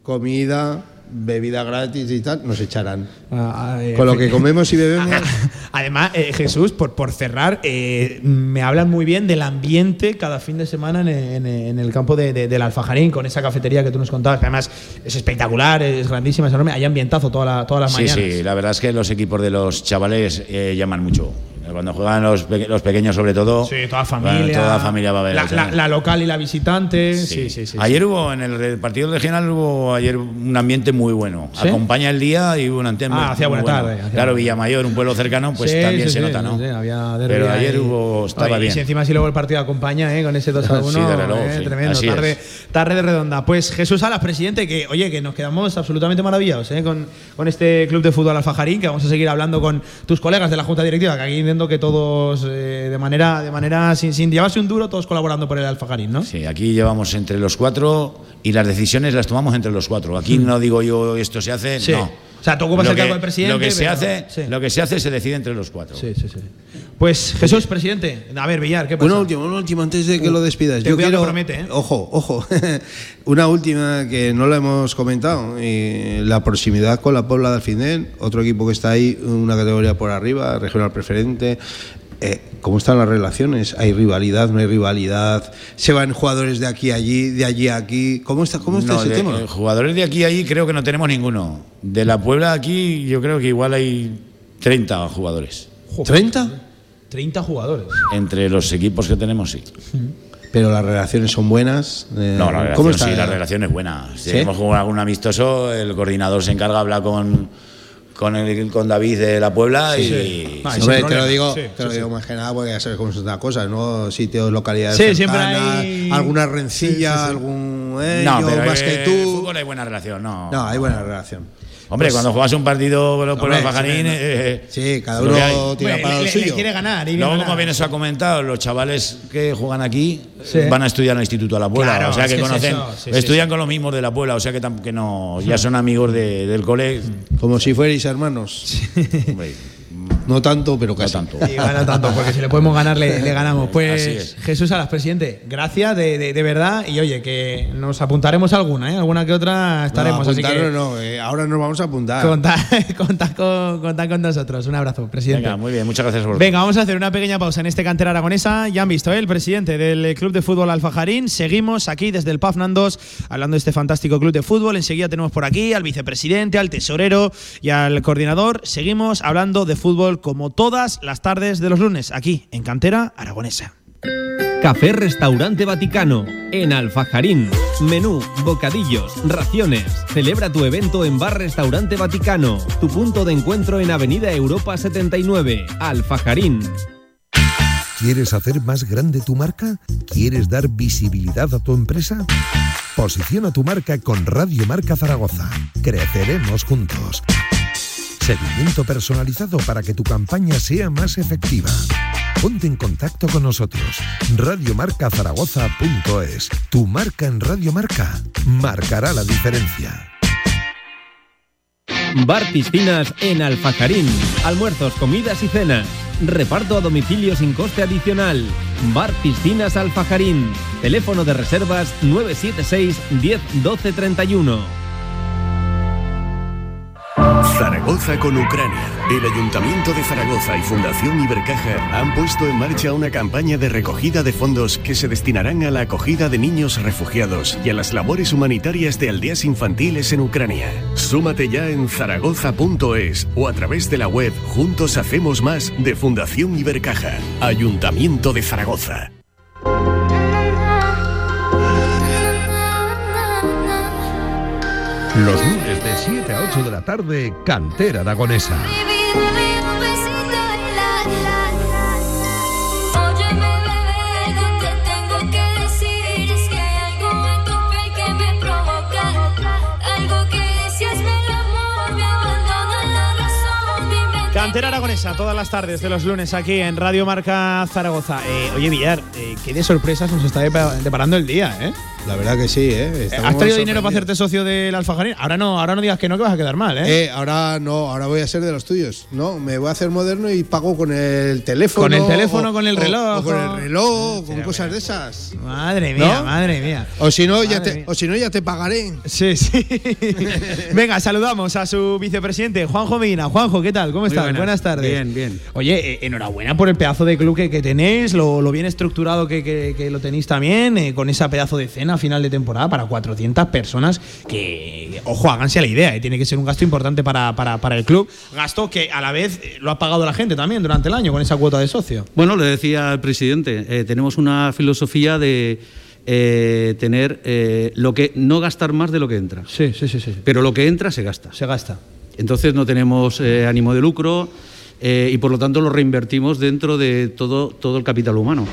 comida, bebida gratis y tal, nos echarán. Ah, eh, Con lo que comemos y bebemos. <laughs> Además, eh, Jesús, por, por cerrar, eh, me hablan muy bien del ambiente cada fin de semana en, en- en el campo de- de- del Alfajarín, con esa cafetería que tú nos contabas, que además es espectacular, es grandísima, es enorme. Hay ambientazo toda la- todas las Sí, mañanas. sí, la verdad es que los equipos de los chavales eh, llaman mucho. Cuando juegan los, los pequeños, sobre todo. Sí, toda bueno, familia. toda la familia va a ver. La, local y la visitante. Sí, sí, sí. ayer hubo, en el partido regional, hubo ayer un ambiente muy bueno. Acompaña el día y hubo un ambiente Ah, hacía buena bueno. tarde, claro, Villamayor, un pueblo cercano, pues también se nota, ¿no? sí, había Pero ayer hubo, estaba Y bien. si encima si luego el partido acompaña, ¿eh? con ese 2 a 1, Sí, desde luego, eh, tremendo. Así Tarde, es. tarde de redonda. Pues Jesús Salas, presidente, que oye, que nos quedamos absolutamente maravillados ¿eh? con, con este club de fútbol Alfajarín, que vamos a seguir hablando con tus colegas de la Junta Directiva, que aquí entiendo que todos eh, de manera, de manera sin, sin llevarse un duro, todos colaborando por el Alfajarín, ¿no? Sí, aquí llevamos entre los cuatro y las decisiones las tomamos entre los cuatro. Aquí no digo yo esto se hace. Sí. no. O sea, tú ocupas Lo el cargo de presidente, Lo que se pero- hace, sí. lo que se hace se decide entre los cuatro. Sí, sí, sí. Pues Jesús, presidente, a ver, Villar, ¿qué pasa? Una última, una última antes de que lo despidas. ten cuidado que promete, ¿eh? Ojo, ojo. <laughs> una última que no la hemos comentado. y la proximidad con la Pobla de Alfindén, otro equipo que está ahí, una categoría por arriba, regional preferente. Eh, ¿Cómo están las relaciones? ¿Hay rivalidad? ¿No hay rivalidad? ¿Se van jugadores de aquí a allí, de allí a aquí? ¿Cómo está, cómo está No, ese de- tema? eh, jugadores de aquí a allí creo que no tenemos ninguno. De la Puebla aquí yo creo que igual hay 30 jugadores. ¿30? 30 jugadores. Entre los equipos que tenemos, sí. Pero las relaciones son buenas. eh, No, la relación, ¿Cómo está? sí, la relación es buena. Si ¿Sí? tenemos jugado algún amistoso, el coordinador se encarga, habla con, con, el, con David de la Puebla y... sí. Ah, Sí, sin hombre, te lo digo, Sí, te lo sí, digo más que nada porque ya sabes cómo son las cosas, ¿no? Sitios, localidades Sí, siempre cercanas, hay- alguna rencilla, Sí, sí, sí. algún eh, No, yo pero más eh, que tú. fútbol hay buena relación, no. No, hay buena relación. Hombre, cuando juegas un partido con los Hombre, pueblos bajarín, sí, eh, Sí, cada uno tira Hombre, para le- lo le- suyo. le quiere ganar. y Luego, ganar. como bien se ha comentado, los chavales que juegan aquí Sí. van a estudiar en el Instituto de la Puebla. Claro, o sea es que es conocen, eso, sí, sí, estudian con los mismos de la Puebla. O sea que no, ya son amigos de- del cole. Como si fuerais hermanos. <laughs> Hombre, No tanto, pero no casi. tanto. Y gana tanto, porque si le podemos ganar, le, le ganamos. Así Pues es. Jesús Salas, presidente, gracias de, de- de verdad. Y oye, que nos apuntaremos alguna, ¿eh? Alguna que otra estaremos. No, así que no, eh, ahora nos vamos a apuntar. contad, <laughs> contad con, contad con nosotros. Un abrazo, presidente. Venga, muy bien, muchas gracias por Venga, vamos a hacer una pequeña pausa en este cantera aragonesa. Ya han visto, ¿eh? el presidente del Club de Fútbol Alfajarín. Seguimos aquí desde el PAF Nandos hablando de este fantástico club de fútbol. Enseguida tenemos por aquí al vicepresidente, al tesorero y al coordinador. Seguimos hablando de fútbol como todas las tardes de los lunes, aquí en cantera aragonesa. Café Restaurante Vaticano, en Alfajarín. Menú, bocadillos, raciones. Celebra tu evento en Bar Restaurante Vaticano, tu punto de encuentro en Avenida Europa 79, Alfajarín. ¿Quieres hacer más grande tu marca? ¿Quieres dar visibilidad a tu empresa? Posiciona tu marca con Radio Marca Zaragoza. Creceremos juntos. Seguimiento personalizado para que tu campaña sea más efectiva. Ponte en contacto con nosotros. Radiomarcazaragoza.es. Tu marca en Radio Marca marcará la diferencia. Bar Piscinas en Alfajarín. Almuerzos, comidas y cenas. Reparto a domicilio sin coste adicional. Bar Piscinas Alfajarín. Teléfono de reservas 976 10 12 31. Zaragoza con Ucrania. El Ayuntamiento de Zaragoza y Fundación Ibercaja han puesto en marcha una campaña de recogida de fondos que se destinarán a la acogida de niños refugiados y a las labores humanitarias de aldeas infantiles en Ucrania. Súmate ya en zaragoza.es o a través de la web Juntos Hacemos Más de Fundación Ibercaja. Ayuntamiento de Zaragoza. Los 7 a 8 de la tarde, Cantera Aragonesa. Cantera Aragonesa, todas las tardes de los lunes aquí en Radio Marca Zaragoza. Eh, oye, Villar, eh, qué de sorpresas nos está depa- deparando el día, ¿eh? La verdad que sí, ¿eh? Eh, Estamos ¿Has traído dinero para hacerte socio del Alfajarín? Ahora no, ahora no digas que no, que vas a quedar mal, ¿eh? Eh, ahora no, ahora voy a ser de los tuyos. No, me voy a hacer moderno y pago con el teléfono. Con el teléfono, o- con el reloj, o con el reloj, con cosas de esas. Madre mía, ¿No? madre mía. O si no, ya te, mía. o si no, ya te pagaré. Sí, sí. <laughs> Venga, saludamos a su vicepresidente, Juanjo Medina. Juanjo, ¿qué tal? ¿Cómo estás? Buenas. tardes. Bien, bien. Oye, eh, enhorabuena por el pedazo de club que, que tenéis, lo, lo bien estructurado que, que- que lo tenéis también, eh, con esa pedazo de cena a final de temporada para 400 personas que, ojo, háganse a la idea, eh, tiene que ser un gasto importante para, para- para el club. Gasto que a la vez eh, lo ha pagado la gente también durante el año con esa cuota de socio. Bueno, le decía al presidente, eh, tenemos una filosofía de eh, tener eh, lo que no gastar más de lo que entra. Sí, sí, sí, sí. Pero lo que entra se gasta. Se gasta. Entonces no tenemos eh, ánimo de lucro eh, y por lo tanto lo reinvertimos dentro de todo, todo el capital humano.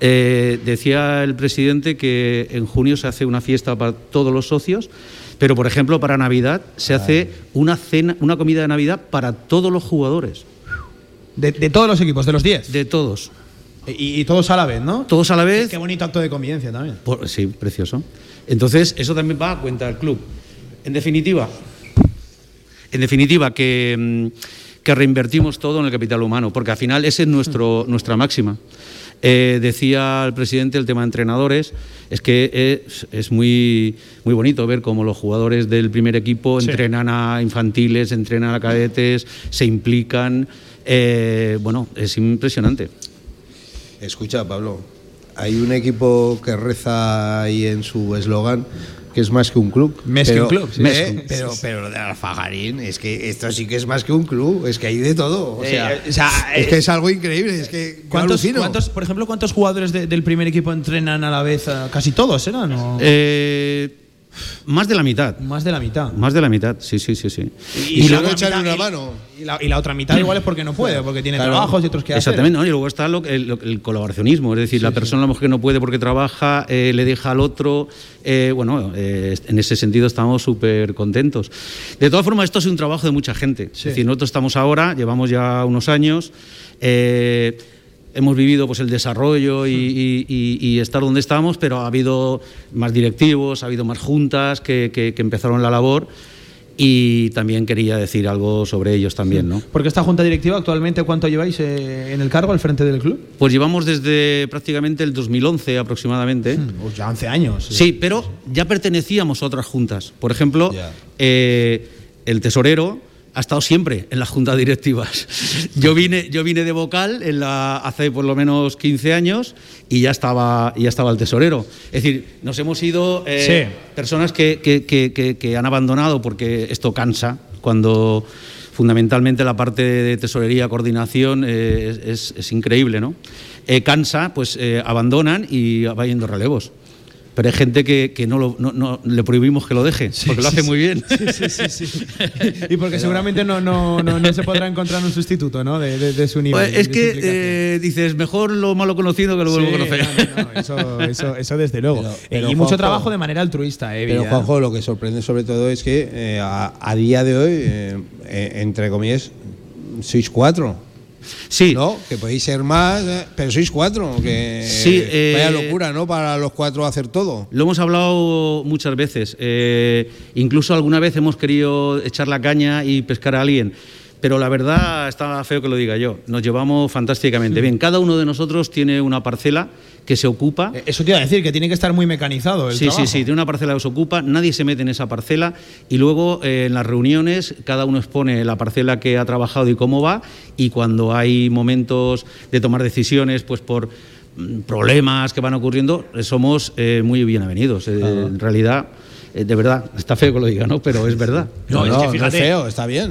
Eh, decía el presidente que en junio se hace una fiesta para todos los socios, pero por ejemplo para Navidad se hace una cena, una comida de Navidad para todos los jugadores, De, de todos los equipos, de los 10. de todos. Y, y todos a la vez, ¿no? Todos a la vez. Qué bonito acto de convivencia también. Por- sí, precioso. Entonces, eso también va a cuenta del club. En definitiva, en definitiva, que, mm, que reinvertimos todo en el capital humano, porque al final esa es nuestro, nuestra máxima. Eh, decía el presidente el tema de entrenadores, es que es, es muy, muy bonito ver cómo los jugadores del primer equipo Sí. entrenan a infantiles, entrenan a cadetes, se implican. eh, bueno, es impresionante. Escucha, Pablo, hay un equipo que reza ahí en su eslogan que es más que un club. Más que un club, sí. eh, pero, pero lo de Alfajarín, es que esto sí que es más que un club, es que hay de todo. O Eh, sea, eh, o sea, es eh, que es algo increíble, es que ¿Cuántos, por ejemplo, cuántos jugadores de- del primer equipo entrenan a la vez? Casi todos, ¿eran? ¿O Eh, más de la mitad. más de la mitad. Más de la mitad, sí, sí, sí, sí. Y la solo otra echarle mitad- una mano. Y la, y la otra mitad igual es porque no puede, porque tiene Claro. trabajos y otros que hacer. Exactamente, ¿no? y luego está lo- el, el colaboracionismo, es decir, la persona a lo mejor que no puede porque trabaja, eh, le deja al otro. eh, bueno, eh, en ese sentido estamos súper contentos. De todas formas, esto es un trabajo de mucha gente. Sí. Es decir, nosotros estamos ahora, llevamos ya unos años. eh, Hemos vivido pues, el desarrollo y, y- y- y estar donde estamos, pero ha habido más directivos, ha habido más juntas que, que- que empezaron la labor y también quería decir algo sobre ellos también, ¿no? Porque esta junta directiva actualmente, ¿cuánto lleváis eh, en el cargo al frente del club? Pues llevamos desde prácticamente el 2011 aproximadamente. Pues ya 11 años. Sí, pero ya pertenecíamos a otras juntas. Por ejemplo, eh, el tesorero ha estado siempre en las juntas directivas. Yo vine, yo vine de vocal en la, hace por lo menos 15 años y ya estaba, ya estaba el tesorero. Es decir, nos hemos ido eh, Sí. personas que, que- que- que- han abandonado porque esto cansa cuando fundamentalmente la parte de tesorería, coordinación eh, es, es- es increíble, ¿no? Eh, cansa, pues eh, abandonan y va yendo relevos. Pero hay gente que, que no, lo- no- no- le prohibimos que lo deje, porque lo hace muy bien. Sí, sí, sí. <laughs> y porque seguramente no, no, no, no se podrá encontrar un sustituto ¿no? de, de- de su nivel. Pues es que eh, dices, mejor lo malo conocido que lo bueno Sí, conocer. no, no, no, eso, eso, eso desde luego. Pero- pero, y mucho Juanjo, trabajo de manera altruista, ¿eh? Pero? Juanjo, lo que sorprende sobre todo es que eh, a, a día de hoy, eh, eh, entre comillas, sois cuatro. Sí, ¿No? Que podéis ser más, eh, pero sois cuatro. Que Sí, eh, vaya locura, ¿no? Para los cuatro hacer todo. Lo hemos hablado muchas veces. eh, incluso alguna vez hemos querido echar la caña y pescar a alguien. Pero la verdad está feo que lo diga yo. Nos llevamos fantásticamente bien. Cada uno de nosotros tiene una parcela que se ocupa. Eh, Eso te iba a decir, que tiene que estar muy mecanizado el Sí, trabajo. sí, sí, tiene una parcela que se ocupa, nadie se mete en esa parcela y luego eh, en las reuniones cada uno expone la parcela que ha trabajado y cómo va y cuando hay momentos de tomar decisiones, pues por mm, problemas que van ocurriendo, somos eh, muy bienvenidos. Eh, En realidad, eh, de verdad, está feo que lo diga, ¿no? Pero es verdad. <laughs> No, es que fíjate. es feo, está bien.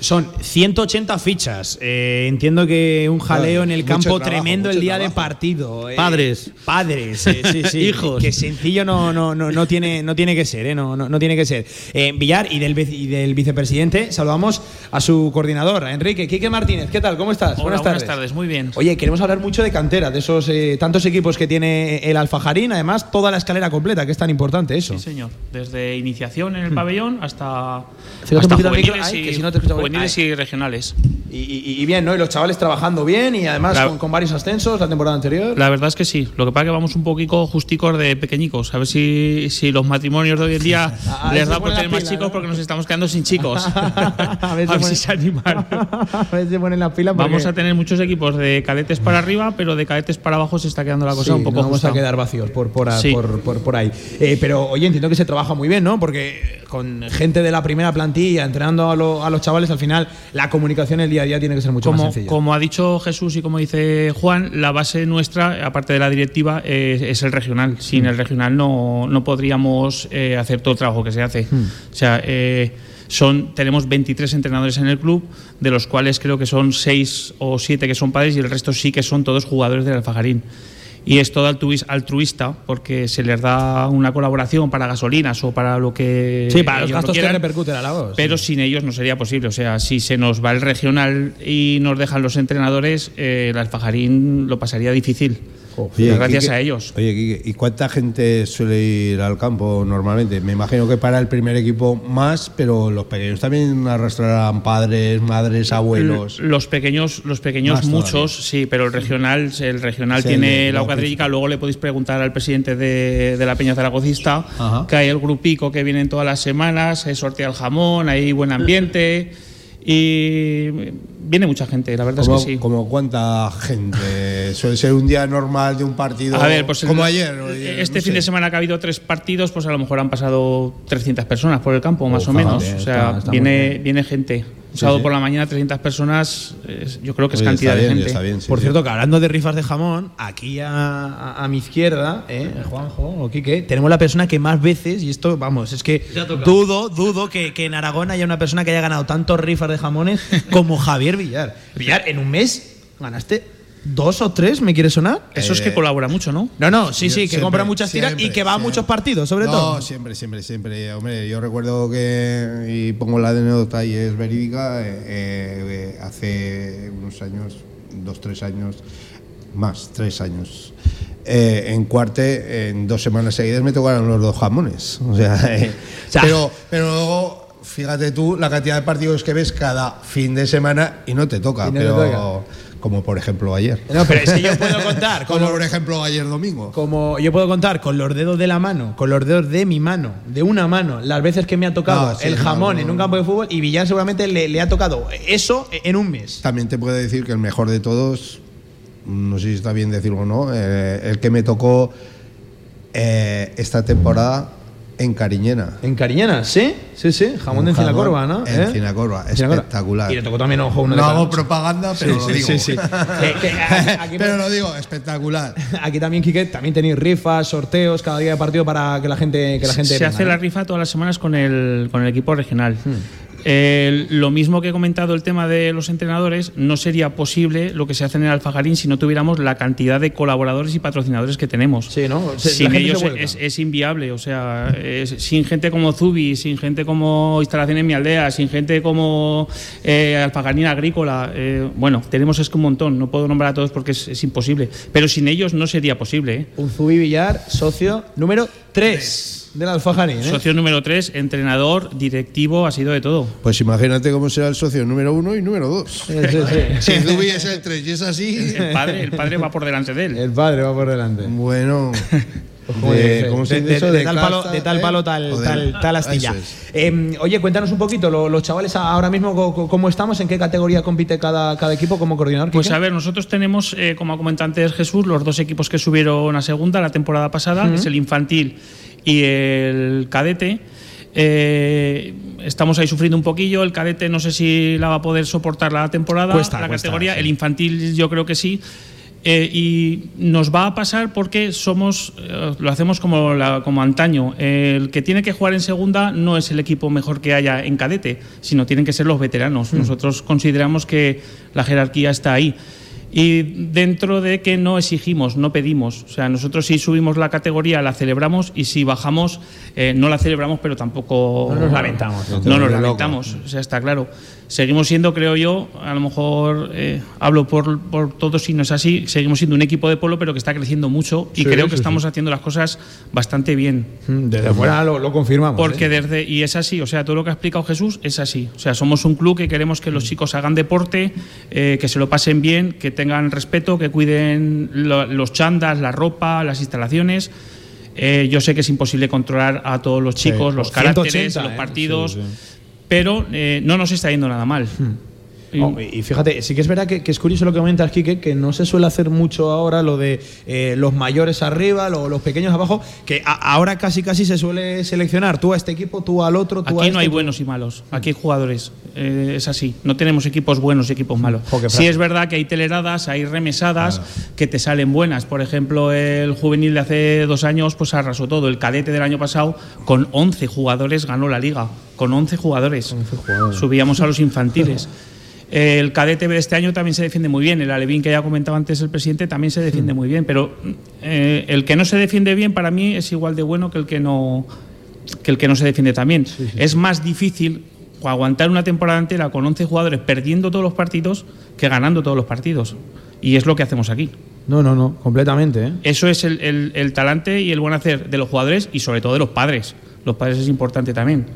Son 180 fichas. Eh, entiendo que un jaleo en el campo trabajo, tremendo el día de partido. eh. Padres. Padres, eh, sí, <laughs> sí. Hijos. Que sencillo no, no, no, no, tiene, no tiene que ser, eh, no, no, no tiene que ser. Eh, Villar y del, vice- y del vicepresidente, saludamos a su coordinador, a Enrique. Quique Martínez, ¿qué tal? ¿Cómo estás? Hola, buenas tardes, muy bien. Oye, queremos hablar mucho de cantera, de esos eh, tantos equipos que tiene el Alfajarín, además toda la escalera completa, que es tan importante eso. Sí, señor. Desde iniciación en el pabellón hasta, hasta juveniles, y, que si no juveniles y regionales. Y, y- y bien, ¿no? Y los chavales trabajando bien y además La- con, con varios ascensos la temporada anterior. La verdad es que sí. Lo que pasa es que vamos un poquito justicos de pequeñicos. A ver si, si los matrimonios de hoy en día <laughs> A les da por tener más chicos ¿no? porque nos estamos quedando sin chicos. <laughs> <laughs> A ver si a ver si se animan. a ver si ponen las pilas. Vamos porque- a tener muchos equipos de cadetes para arriba, pero de cadetes para abajo se está quedando la cosa Sí, un poco nos vamos justa. a quedar vacíos por, por, Sí. por, por- por ahí. Eh, pero oye, entiendo que se trabaja muy bien, ¿no? Porque con gente de la primera plantilla entrenando a, lo- a los chavales, al final la comunicación el día a día tiene que ser mucho más Como, sencilla. como ha dicho Jesús y como dice Juan, la base nuestra, aparte de la directiva, eh, es el regional. Sin el regional no, no podríamos eh, hacer todo el trabajo que se hace. O sea, eh, son, tenemos 23 entrenadores en el club, de los cuales creo que son 6 o 7 que son padres y el resto sí que son todos jugadores del Alfajarín. Y es todo altruis- altruista porque se les da una colaboración para gasolinas o para lo que. sí, para los gastos que repercuten a la voz. Pero sin ellos no sería posible. O sea, si se nos va el regional y nos dejan los entrenadores, eh, el Alfajarín lo pasaría difícil. Oye, gracias Quique, a ellos. Oye, Quique, ¿y cuánta gente suele ir al campo normalmente? Me imagino que para el primer equipo más, pero los pequeños también arrastrarán padres, madres, abuelos. L- Los pequeños, los pequeños muchos, sí, pero el regional, el regional Sí, tiene el- la cuadrística. Luego le podéis preguntar al presidente de, de la Peña Zaragocista, Ajá. que hay el grupico que vienen todas las semanas, se sortea el jamón, hay buen ambiente y viene mucha gente, la verdad ¿Cómo, es que sí. como cuánta gente? <laughs> Suele ser un día normal de un partido A ver, pues como el- ayer. o ayer, Este no fin de semana que ha habido tres partidos, pues a lo mejor han pasado 300 personas por el campo, más o menos. o sea, está- está muy viene, viene gente. Un sábado sí. por la mañana, 300 personas, es- yo creo que es Oye, cantidad está de bien, gente. está bien, sí, Por sí. cierto, que hablando de rifas de jamón, aquí a, a- a mi izquierda, eh, Juanjo o Quique, tenemos la persona que más veces, y esto, vamos, es que dudo, dudo que, que en Aragón haya una persona que haya ganado tantos rifas de jamones como Javier Villar. Villar, en un mes ganaste dos o tres, ¿me quiere sonar? Eso es que colabora mucho, ¿no? No, no, sí, sí, que Siempre, compra muchas tiras y que va a muchos partidos, sobre no, todo. siempre, siempre, siempre. Hombre, yo recuerdo que, y pongo la anécdota y es verídica, eh, eh, hace unos años, dos, tres años, más, tres años, eh, en Cuarte, en dos semanas seguidas me tocaron los dos jamones. <laughs> O sea, eh, O sea, pero, pero luego, fíjate tú la cantidad de partidos que ves cada fin de semana y no te toca, no te pero toca. Como por ejemplo ayer. No, pero es que yo puedo <laughs> contar con Como por ejemplo ayer domingo. Como yo puedo contar con los dedos de la mano, con los dedos de mi mano, de una mano, las veces que me ha tocado No, sí, el jamón no, en un campo de fútbol y Villar seguramente le, le ha tocado eso en un mes. También te puedo decir que el mejor de todos, no sé si está bien decirlo o no, eh, el que me tocó eh, esta temporada en Cariñena. En Cariñena, ¿sí? Sí, sí, jamón de Un Encina jamón Corva, ¿no? en ¿Eh? Encinacorva, Encinacorva. espectacular. Y le tocó también ojo de No hago propaganda, pero lo sí, digo. sí, sí. <laughs> Que- que aquí- <laughs> aquí- pero lo digo, espectacular. <laughs> Aquí también, Quique, también tenéis rifas, sorteos cada día de partido para que la gente, que la gente se venga, hace la rifa todas las semanas con el, con el equipo regional. Hmm. El- lo mismo que he comentado el tema de los entrenadores, no sería posible lo que se hace en el Alfajarín si no tuviéramos la cantidad de colaboradores y patrocinadores que tenemos. Sí, ¿no? Se- Sin ellos es, es inviable, o sea, es- sin gente como Zubi, sin gente como Instalaciones Mi Aldea, sin gente como eh, Alfajarín Agrícola, eh, bueno, tenemos es que un montón, no puedo nombrar a todos porque es, es imposible, pero sin ellos no sería posible. ¿eh? Un Zubi Villar, socio número 3 del Alfajarín. ¿eh? Socio número 3, entrenador, directivo, ha sido de todo. Pues imagínate cómo será el socio número uno y número dos. Sí, sí, sí. <laughs> Si Zubi es el 3 y es así, El padre, el padre va por delante de él. El padre va por delante. bueno. <laughs> Como de- dice, ¿cómo se de, dice de- eso? de tal palo, casta, de tal ¿eh? palo tal, tal, tal astilla. Es. Eh, oye, cuéntanos un poquito, lo- los chavales ahora mismo cómo estamos, en qué categoría compite cada, cada equipo, cómo coordinar. Pues Quique? a ver, nosotros tenemos, eh, como ha comentado antes Jesús, los dos equipos que subieron a segunda la temporada pasada, que es el infantil y el cadete. Eh, estamos ahí sufriendo un poquillo. El cadete no sé si la va a poder soportar la temporada, Cuesta, la cuesta, categoría. sí. El infantil yo creo que sí. Eh, y nos va a pasar porque somos, eh, lo hacemos como, la- como antaño. El que tiene que jugar en segunda no es el equipo mejor que haya en cadete, sino tienen que ser los veteranos. Nosotros consideramos que la jerarquía está ahí. Y dentro de que no exigimos, no pedimos. O sea, nosotros si subimos la categoría la celebramos y si bajamos eh, no la celebramos, pero tampoco No nos lamentamos. No, Te nos lamentamos, o sea, está claro. Seguimos siendo, creo yo, a lo mejor eh, hablo por, por todos si no es así, seguimos siendo un equipo de polo, pero que está creciendo mucho y Sí, creo sí, que estamos haciendo las cosas bastante bien. Mm, Desde fuera lo, lo confirmamos. Porque ¿eh? desde, y es así, o sea, todo lo que ha explicado Jesús es así. O sea, somos un club que queremos que los chicos hagan deporte, eh, que se lo pasen bien, que tengan respeto, que cuiden lo- los chandas, la ropa, las instalaciones. Eh, yo sé que es imposible controlar a todos los Sí, chicos, los 180, caracteres, los ¿eh? partidos, Sí, sí. Pero eh, no nos está yendo nada mal. Y- Oh, y fíjate, sí que es verdad que, que es curioso lo que comentas, Quique, que no se suele hacer mucho ahora lo de eh, los mayores arriba, lo- los pequeños abajo, que a- ahora casi casi se suele seleccionar tú a este equipo, tú al otro, tú a Aquí este. no hay buenos y malos, aquí hay jugadores, eh, es así. No tenemos equipos buenos y equipos malos. Sí es verdad que hay teleradas, hay remesadas que te salen buenas. Por ejemplo, el juvenil de hace dos años pues arrasó todo. El cadete del año pasado con 11 jugadores ganó la liga, con 11 jugadores. Subíamos a los infantiles. <laughs> El cadete de este año también se defiende muy bien. El Alevín que ya comentaba antes el presidente también se defiende muy bien. Pero eh, el que no se defiende bien para mí es igual de bueno que el que no, que el que no se defiende también. Es más difícil aguantar una temporada entera con 11 jugadores perdiendo todos los partidos que ganando todos los partidos. Y es lo que hacemos aquí. No, no, no, completamente. ¿eh? Eso es el, el- el talante y el buen hacer de los jugadores y sobre todo de los padres. Los padres es importante también.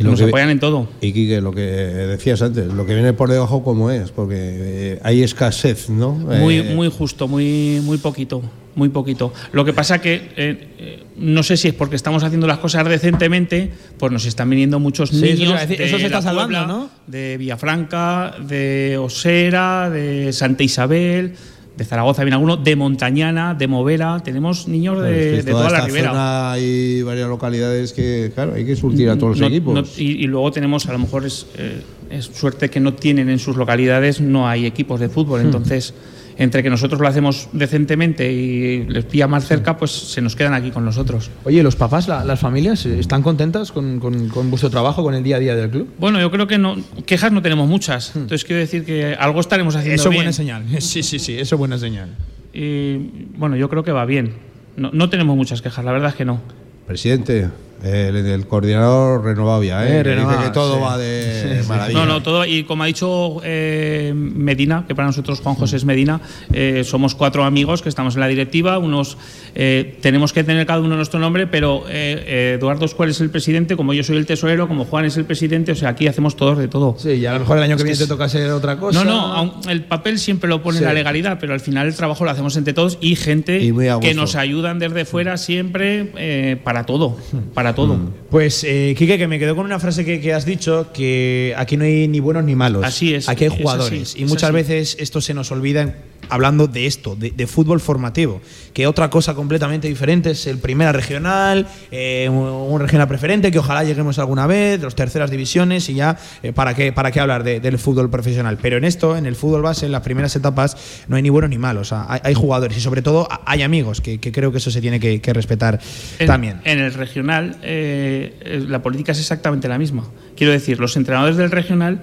Y Nos que- apoyan en todo. Y Quique, lo que decías antes, lo que viene por debajo, ¿cómo es? Porque eh, hay escasez, ¿no? Muy, Eh, muy justo, muy, muy poquito, muy poquito. Lo que pasa que eh, no sé si es porque estamos haciendo las cosas decentemente, pues nos están viniendo muchos Sí, eso te niños de eso se está la salvando, Puebla, ¿no? de Villafranca, de Osera, de Santa Isabel, de Zaragoza viene alguno, de Montañana, de Movera. Tenemos niños claro, es de, que de toda toda la ribera. hay varias localidades que, claro, hay que surtir a todos los equipos. no- y, y luego tenemos, a lo mejor es, eh, es suerte que no tienen en sus localidades, no hay equipos de Hmm. fútbol. Entonces, entre que nosotros lo hacemos decentemente y les pilla más cerca, pues se nos quedan aquí con nosotros. Oye, ¿los papás, la- las familias, eh, están contentas con, con- con vuestro trabajo, con el día a día del club? Bueno, yo creo que no, quejas no tenemos muchas. Entonces, quiero decir que algo estaremos haciendo Hmm. Eso es buena señal. <laughs> Sí, sí, sí, eso es buena señal. Y bueno, yo creo que va bien. No, no tenemos muchas quejas, la verdad es que no. Presidente, el, el coordinador renovado ya, ¿eh? Eh, dice que todo sí. va de maravilla. No, no, todo. Y como ha dicho eh, Medina, que para nosotros Juan José es Medina, eh, somos cuatro amigos que estamos en la directiva. Unos eh, tenemos que tener cada uno nuestro nombre, pero eh, Eduardo Escuel es el presidente, como yo soy el tesorero, como Juan es el presidente, o sea, aquí hacemos todos de todo. Sí, y a lo mejor el año que Es que viene te toca hacer otra cosa. No, no, aun- el papel siempre lo pone Sí. la legalidad, pero al final el trabajo lo hacemos entre todos y gente Y que nos ayudan desde fuera siempre eh, para todo, para todo. Pues, eh, Quique, que me quedo con una frase que, que has dicho, que aquí no hay ni buenos ni malos. Así es, Aquí hay es jugadores. y muchas así. veces esto se nos olvida en- hablando de esto, de, de fútbol formativo. Que otra cosa completamente diferente es el primera regional, eh, un, un regional preferente, que ojalá lleguemos alguna vez, los terceras divisiones y ya, eh, ¿para, qué, ¿para qué hablar de- del fútbol profesional? Pero en esto, en el fútbol base, en las primeras etapas, no hay ni buenos ni malos. O sea, hay, hay jugadores y sobre todo hay amigos, que, que creo que eso se tiene que, que respetar En, también. en el regional, eh, eh, la política es exactamente la misma. Quiero decir, los entrenadores del regional,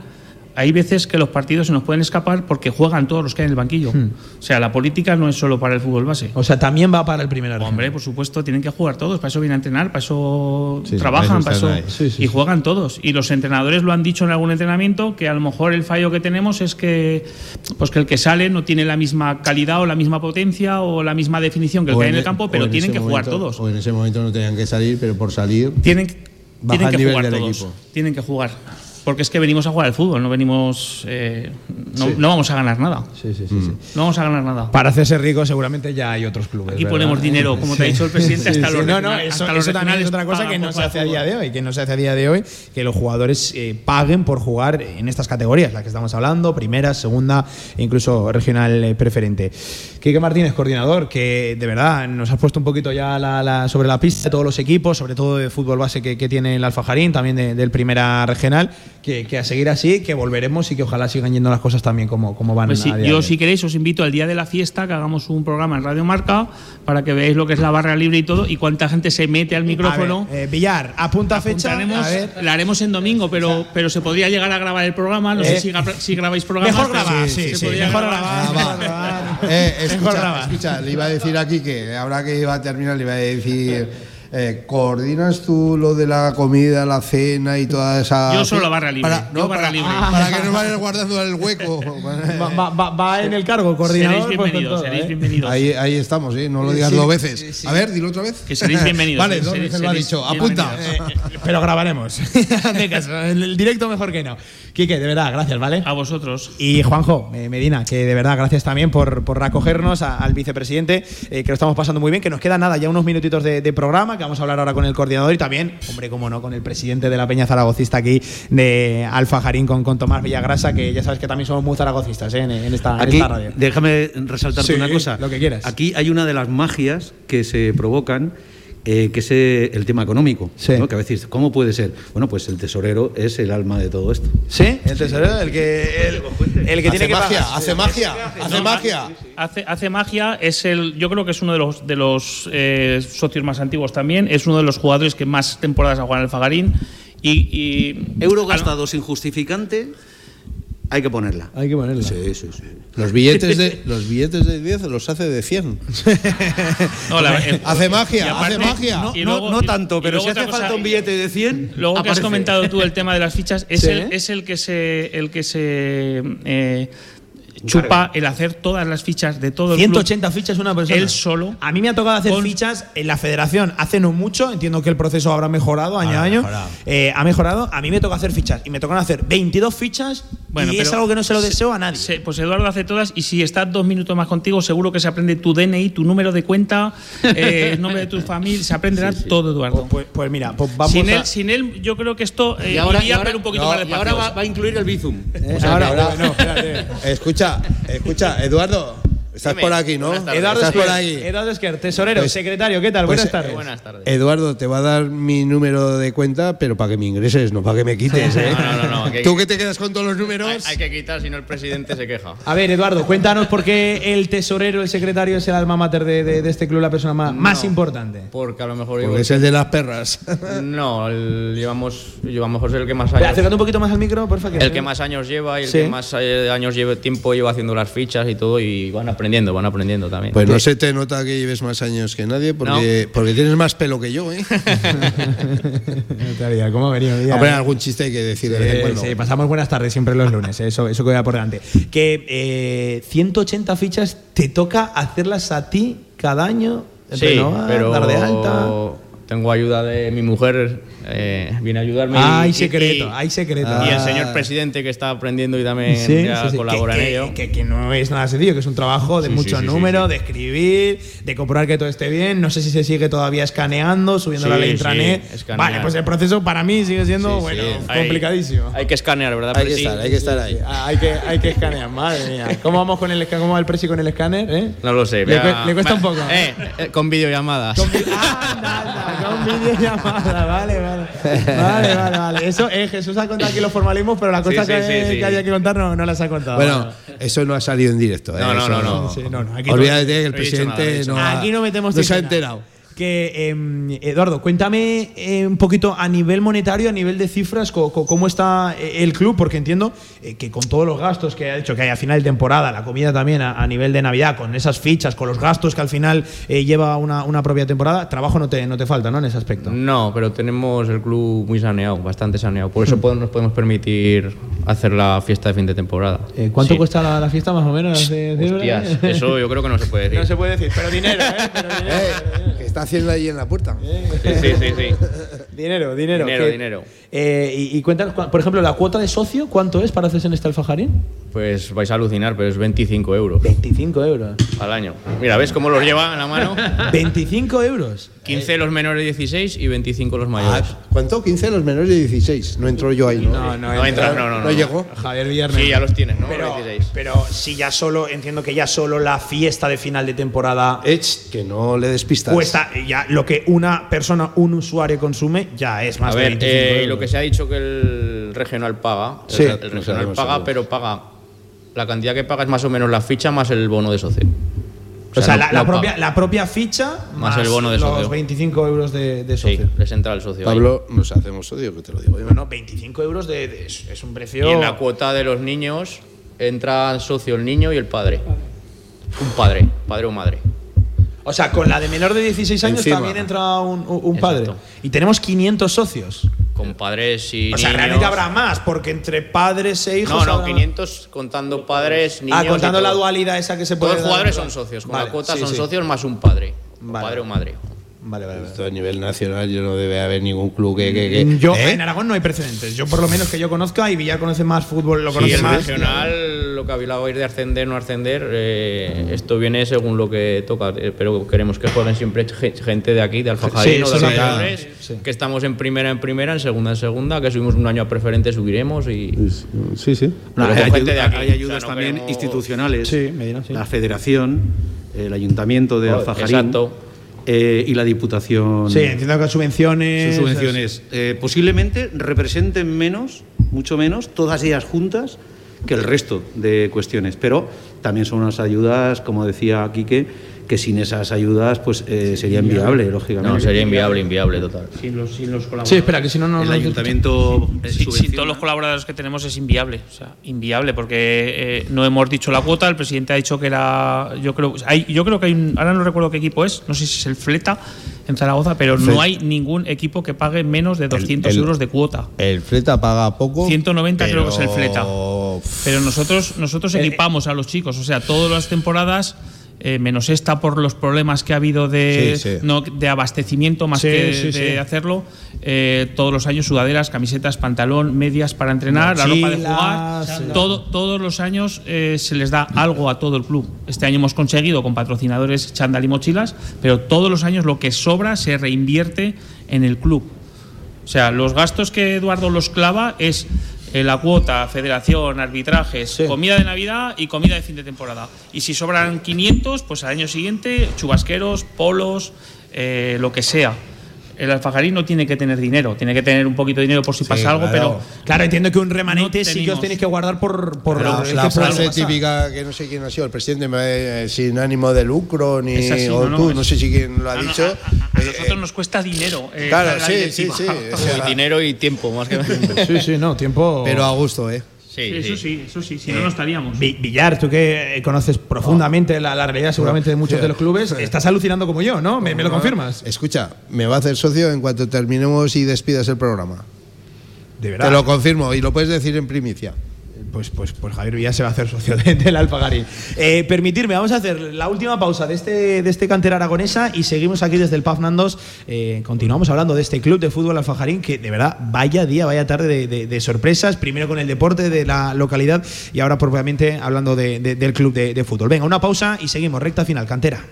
hay veces que los partidos se nos pueden escapar porque juegan todos los que hay en el banquillo. Hmm. O sea, la política no es solo para el fútbol base. O sea, también va para el primera regional. Hombre, por supuesto, tienen que jugar todos, para eso vienen a entrenar, para eso Sí, trabajan, para para eso. Sí, sí, y juegan todos. Y los entrenadores lo han dicho en algún entrenamiento que a lo mejor el fallo que tenemos es que pues que el que sale no tiene la misma calidad o la misma potencia o la misma definición que el O que hay en e- el campo, o pero en tienen que jugar todos. O en ese momento no tenían que salir, pero por salir. Tienen, que jugar todos. equipo. Tienen que jugar. Porque es que venimos a jugar al fútbol, no venimos. eh, no, no vamos a ganar nada. Sí, sí, sí, Mm. sí. No vamos a ganar nada. Para hacerse rico seguramente ya hay otros clubes. Aquí ¿verdad? ponemos dinero, como te ha dicho el presidente, Sí, hasta sí, los No, no, eso, hasta los eso también es otra cosa que no se hace a día de hoy, que no se hace a día de hoy, que los jugadores eh, paguen por jugar en estas categorías, las que estamos hablando, primera, segunda e incluso regional eh, preferente. Quique Martínez, coordinador, que de verdad nos has puesto un poquito ya la- la- sobre la pista de todos los equipos, sobre todo de fútbol base que, que tiene el Alfajarín, también de- del primera regional. Que, que a seguir así, que volveremos y que ojalá sigan yendo las cosas también como, como van Pues sí, a día yo, de si queréis, os invito al día de la fiesta que hagamos un programa en Radio Marca para que veáis lo que es la barra libre y todo y cuánta gente se mete al micrófono. A ver, eh, Villar, apunta fecha. Apuntaremos- A ver. la haremos en domingo, pero, pero se podría llegar a grabar el programa. No Eh, sé si, gra- si grabáis programas. Mejor grabar, se sí, sí, podría mejor grabar. grabar. mejor grabar. <laughs> Eh, Mejor escucha, grabar. escucha, le iba a decir aquí que ahora que iba a terminar, le iba a decir. Eh, ¿Coordinas tú lo de la comida, la cena y toda esa. Yo solo barra libre, Para, yo no, barra para, libre. para que no vayas guardando el hueco. <laughs> Va, va- va- va en el cargo, coordinador. Seréis pues, bienvenidos, todo, seréis ¿eh? bienvenidos. Ahí, ahí estamos, ¿eh? No lo digas Sí, dos veces. sí, sí. A ver, dilo otra vez. Que seréis bienvenidos, vale, dos veces lo ha dicho. Apunta. Eh, pero grabaremos. <laughs> El directo mejor que no. Quique, de verdad, gracias, ¿vale? A vosotros. Y Juanjo eh, Medina, que de verdad gracias también por, por acogernos a- al vicepresidente, eh, que lo estamos pasando muy bien, que nos queda nada, ya unos minutitos de, de programa, que vamos a hablar ahora con el coordinador y también, hombre, como no, con el presidente de la Peña Zaragocista aquí de Alfa Jarín, con, con Tomás Villagrasa, que ya sabes que también somos muy zaragocistas eh, en, en esta, en Aquí, esta radio. déjame resaltarte Sí, una cosa. lo que quieras. Aquí hay una de las magias que se provocan, eh, que es eh, el tema económico. Sí. ¿no? Que a veces, ¿cómo puede ser? Bueno, pues el tesorero es el alma de todo esto. ¿Sí? El tesorero, el que, el, el que hace tiene que magia, pagar. hace magia, hace No, magia. Hace, hace magia, es el, yo creo que es uno de los, de los eh, socios más antiguos también, es uno de los jugadores que más temporadas ha jugado en el Fagarín. Y, y Euro gastado sin justificante, hay que ponerla. Hay que ponerlo. Sí, sí, sí. Los billetes de <laughs> los billetes de 10 los hace de 100. <laughs> No, la- el- Hace magia, aparte- hace magia. No, y no- luego- no y- tanto, y pero si hace cosa, falta un billete de 100, Luego que has comentado tú el tema de las fichas, es, <laughs> Sí. el, es el que se, el que se eh, chupa el hacer todas las fichas de todo el club. 180 fichas una persona. Él solo. A mí me ha tocado hacer Con- fichas en la federación hace no mucho. Entiendo que el proceso habrá mejorado año a año. mejorado. Eh, ha mejorado. A mí me toca hacer fichas. Y me tocan hacer 22 fichas. Bueno, y es algo que no se lo se- deseo a nadie. se- pues Eduardo hace todas y si está dos minutos más contigo, seguro que se aprende tu DNI, tu número de cuenta, eh, <laughs> el nombre de tu familia, se aprenderá todo, Eduardo. Pues, pues mira, pues vamos sin, a. él, sin él, yo creo que esto eh, Y ahora, y iría, ahora- pero un poquito no, más y ahora va, va a incluir el Bizum. Eh, O sea, ahora- que ahora- no, espérate. <laughs> Escucha, escucha, Eduardo, estás por aquí, ¿no? Eduardo estás por ahí. Eduardo Esquer, tesorero, Pues- secretario, ¿qué tal? Pues, Buenas tardes. eh, Buenas tardes. Eduardo, te va a dar mi número de cuenta, pero para que me ingreses, no para que me quites, ¿eh? No, no, no, no, que- Tú que te quedas con todos los Hay, números. hay que quitar, si no el presidente se queja. A ver, Eduardo, cuéntanos por qué el tesorero, el secretario, es el alma mater de, de- de este club, la persona más, más importante. Porque a lo mejor Porque es el de las perras. <laughs> No, el- llevamos, mejor soy el que más años, acércate un poquito más al micro, porfa. el que más años lleva y el Sí. que más eh, años lleva, tiempo lleva haciendo las fichas y todo y van aprendiendo, van aprendiendo también. Pues no se te nota que lleves más años que nadie, porque, porque tienes más pelo que yo, ¿eh? <laughs> ¿Cómo ha venido? Hombre, eh. algún chiste hay que decir de vez en Sí, cuando. sí, pasamos buenas tardes siempre los lunes, eh, eso, eso que va por delante. Que eh, 180 fichas te toca hacerlas a ti cada año, sí, renovar, pero dar de alta. tengo ayuda de mi mujer, eh, viene a ayudarme. Ah, hay secreto, y- hay secreto. Y el Ah. señor presidente que está aprendiendo y también Sí, ya sí, sí, colabora que, en que- ello. Que, que no es nada sencillo, que es un trabajo de Sí, muchos sí, sí, sí, números, sí. de escribir, de comprobar que todo esté bien. No sé si se sigue todavía escaneando, subiendo la sí, intranet. escanear. vale, pues el proceso para mí sigue siendo bueno, complicadísimo. Hay que escanear, ¿verdad? Hay que estar, hay que estar ahí. Ah, hay, que, hay que escanear, madre mía. ¿Cómo vamos con el, cómo va el presi con el escáner? eh? No lo sé. Le, le cuesta un poco. Eh, eh, con videollamadas. Con vi- Anda, anda, con videollamada, vale, vale. Vale, vale, vale. Eso, eh, Jesús ha contado aquí los formalismos, pero Sí, cosas sí, que, sí, sí. que había que contar no, no las ha contado. Bueno, eso no ha salido en directo. ¿eh? No, no, Eso no, no. Sí, no, no, aquí Olvídate que el nada, no presidente no, ha- Aquí no metemos no se ha enterado. Que, em, Eduardo, cuéntame eh, un poquito a nivel monetario, a nivel de cifras, co- co- cómo está eh, el club, porque entiendo eh, que con todos los gastos que ha hecho, que hay a final de temporada, la comida también a, a nivel de Navidad, con esas fichas, con los gastos que al final eh, lleva una, una propia temporada, trabajo no te, no te falta, ¿no? En ese aspecto. No, pero tenemos el club muy saneado, bastante saneado. Por eso podemos- nos podemos permitir hacer la fiesta de fin de temporada. Eh, ¿Cuánto Sí. cuesta la, la fiesta más o menos? de? Hostias, eso yo creo que no se puede <laughs> decir. No se puede decir, pero dinero, ¿eh? Pero <laughs> dinero, Eh, que está haciendo ahí en la puerta. Sí, sí, sí, sí. <laughs> dinero, dinero. Dinero, Que- dinero. Eh, y, y cuéntanos, cu- por ejemplo, la cuota de socio, ¿cuánto es para hacerse en este alfajarín? Pues vais a alucinar, pero es 25 euros 25 euros. al año. Mira, ¿ves cómo los lleva en la mano? <laughs> 25 euros. 15 los menores de 16 y 25 los mayores. Ah, ¿Cuánto? 15 los menores de 16. No entro yo ahí, ¿no? no entras, no, no, no. No llegó. Javier Villarreal. Sí, ya los tienes, ¿no? Pero, 16. pero si ya solo, entiendo que ya solo la fiesta de final de temporada Ech, que no le despistas. cuesta ya lo que una persona, un usuario consume, ya es más A de ver, 25 eh, euros. lo que se ha dicho que el regional paga, el- Sí, el, regional paga, pero paga la cantidad que paga es más o menos la ficha más el bono de socio. o sea, no- la, la no propia, la propia ficha Más el bono de los socio. 25 euros de, de Sí, socio. les entra el socio. ahí. Pablo, nos hacemos odio, que te lo digo yo. Bueno, 25 euros de, de- es, es un precio. Y en la cuota de los niños entra socio el niño y el padre. Un padre, padre o madre. O sea, con la de menor de 16 años Encima. también entra un, un- un padre. Exacto. Y tenemos 500 socios. Con padres y O sea, niños. realmente habrá más, porque entre padres e hijos. No, no, habrá- 500 contando padres, niños. Ah, y contando la dualidad esa que se puede. Todos los jugadores son socios. Con Vale, la cuota sí, son sí. socios más un padre. Padre o madre. Vale, vale, vale. Esto a nivel nacional yo no debe haber ningún club que... que, que- Yo, ¿Eh? en Aragón no hay precedentes. Yo, por lo menos que yo conozca, y Villar conoce más fútbol, lo Sí, conoce el más. regional, lo que hablaba ir de ascender, no ascender, eh, esto viene según lo que toca. eh, pero queremos que jueguen siempre ge- gente de aquí, de Alfajarín Sí, o de sí, sí. que estamos en primera en primera, en segunda en segunda, que subimos un año a preferente, subiremos y. Sí, sí. Pero hay, gente de aquí, hay o sea, ayudas no también queremos- institucionales. Sí, Medina, sí. La federación, el ayuntamiento de Oh, Alfajarín exacto. Eh, y la diputación. Sí, entiendo que subvenciones. sus subvenciones eh, posiblemente representen menos, mucho menos, todas ellas juntas que el resto de cuestiones. Pero también son unas ayudas, como decía Quique, que sin esas ayudas pues eh, sería inviable, lógicamente. No, sería inviable, inviable total. Sin los, sin los colaboradores. Sí, espera, que si no, no. el ayuntamiento eh, sin todos los colaboradores que tenemos es inviable, o sea, inviable porque eh, no hemos dicho la cuota, el presidente ha dicho que era, yo creo, hay, yo creo que hay, un, ahora no recuerdo qué equipo es, no sé si es el Fleta en Zaragoza, pero no hay ningún equipo que pague menos de 200 el- euros de cuota. El Fleta paga poco. 190 creo que es el pero- Fleta. Pero nosotros, nosotros equipamos a los chicos, o sea, todas las temporadas, eh, menos esta por los problemas que ha habido de, Sí, sí. no, de abastecimiento más Sí, que de hacerlo, eh, todos los años sudaderas, camisetas, pantalón, medias para entrenar, la ropa de jugar, todo, todos los años eh, se les da algo a todo el club. Este año hemos conseguido con patrocinadores chándal y mochilas, pero todos los años lo que sobra se reinvierte en el club. O sea, los gastos que Eduardo los clava es eh, la cuota, federación, arbitrajes, Sí. comida de Navidad y comida de fin de temporada. Y si sobran 500, pues al año siguiente, chubasqueros, polos, eh, lo que sea. El alfajarín no tiene que tener dinero, tiene que tener un poquito de dinero por si Sí, pasa algo, claro. pero Claro, entiendo que un remanente No sí que os tenéis que guardar por. por La, es la algo frase típica que no sé quién ha sido el presidente eh, sin ánimo de lucro ni así, o no, no, tú es- no sé si quién lo ha No, no, dicho a, a- a Eh, nosotros nos cuesta dinero. eh, claro, la sí, sí, sí, <laughs> o sea, Y dinero y tiempo, más que Sí, sí, no, tiempo. pero a gusto eh Sí, eso sí, eso sí, si no, no estaríamos. Vi- Villar, tú que eh, conoces profundamente la, la realidad seguramente de muchos de los clubes, estás alucinando como yo, ¿no? ¿Me, me lo confirmas? escucha me va a hacer socio en cuanto terminemos y despidas el programa De te lo confirmo y lo puedes decir en primicia Pues, pues, pues Javier Villar se va a hacer socio de- del Alfagarín. Eh, permitirme, vamos a hacer la última pausa de este, de este cantera aragonesa y seguimos aquí desde el Paz Nandos. Eh, continuamos hablando de este club de fútbol Alfajarín que de verdad vaya día, vaya tarde de, de- de sorpresas. Primero con el deporte de la localidad y ahora propiamente hablando de- de- del club de, de fútbol. Venga, una pausa y seguimos. Recta final, cantera.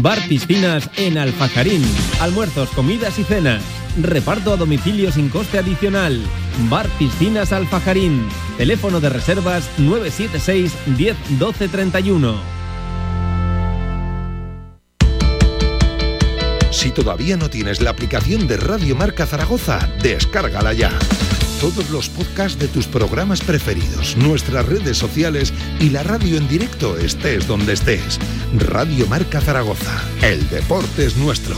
Bar Piscinas en Alfajarín. Almuerzos, comidas y cenas. Reparto a domicilio sin coste adicional. Bar Piscinas Alfajarín. Teléfono de reservas 976 10 12 31. Si todavía no tienes la aplicación de Radio Marca Zaragoza, descárgala ya. Todos los podcasts de tus programas preferidos, nuestras redes sociales y la radio en directo estés donde estés. Radio Marca Zaragoza. El deporte es nuestro.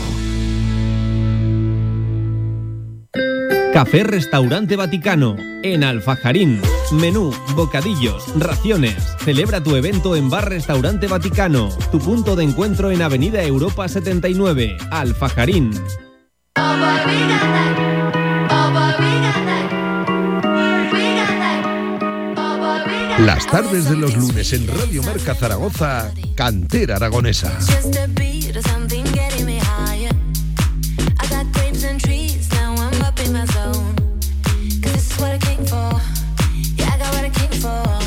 Café Restaurante Vaticano en Alfajarín. Menú, bocadillos, raciones. Celebra tu evento en Bar Restaurante Vaticano. Tu punto de encuentro en Avenida Europa 79, Alfajarín. Las tardes de los lunes en Radio Marca Zaragoza, Cantera Aragonesa.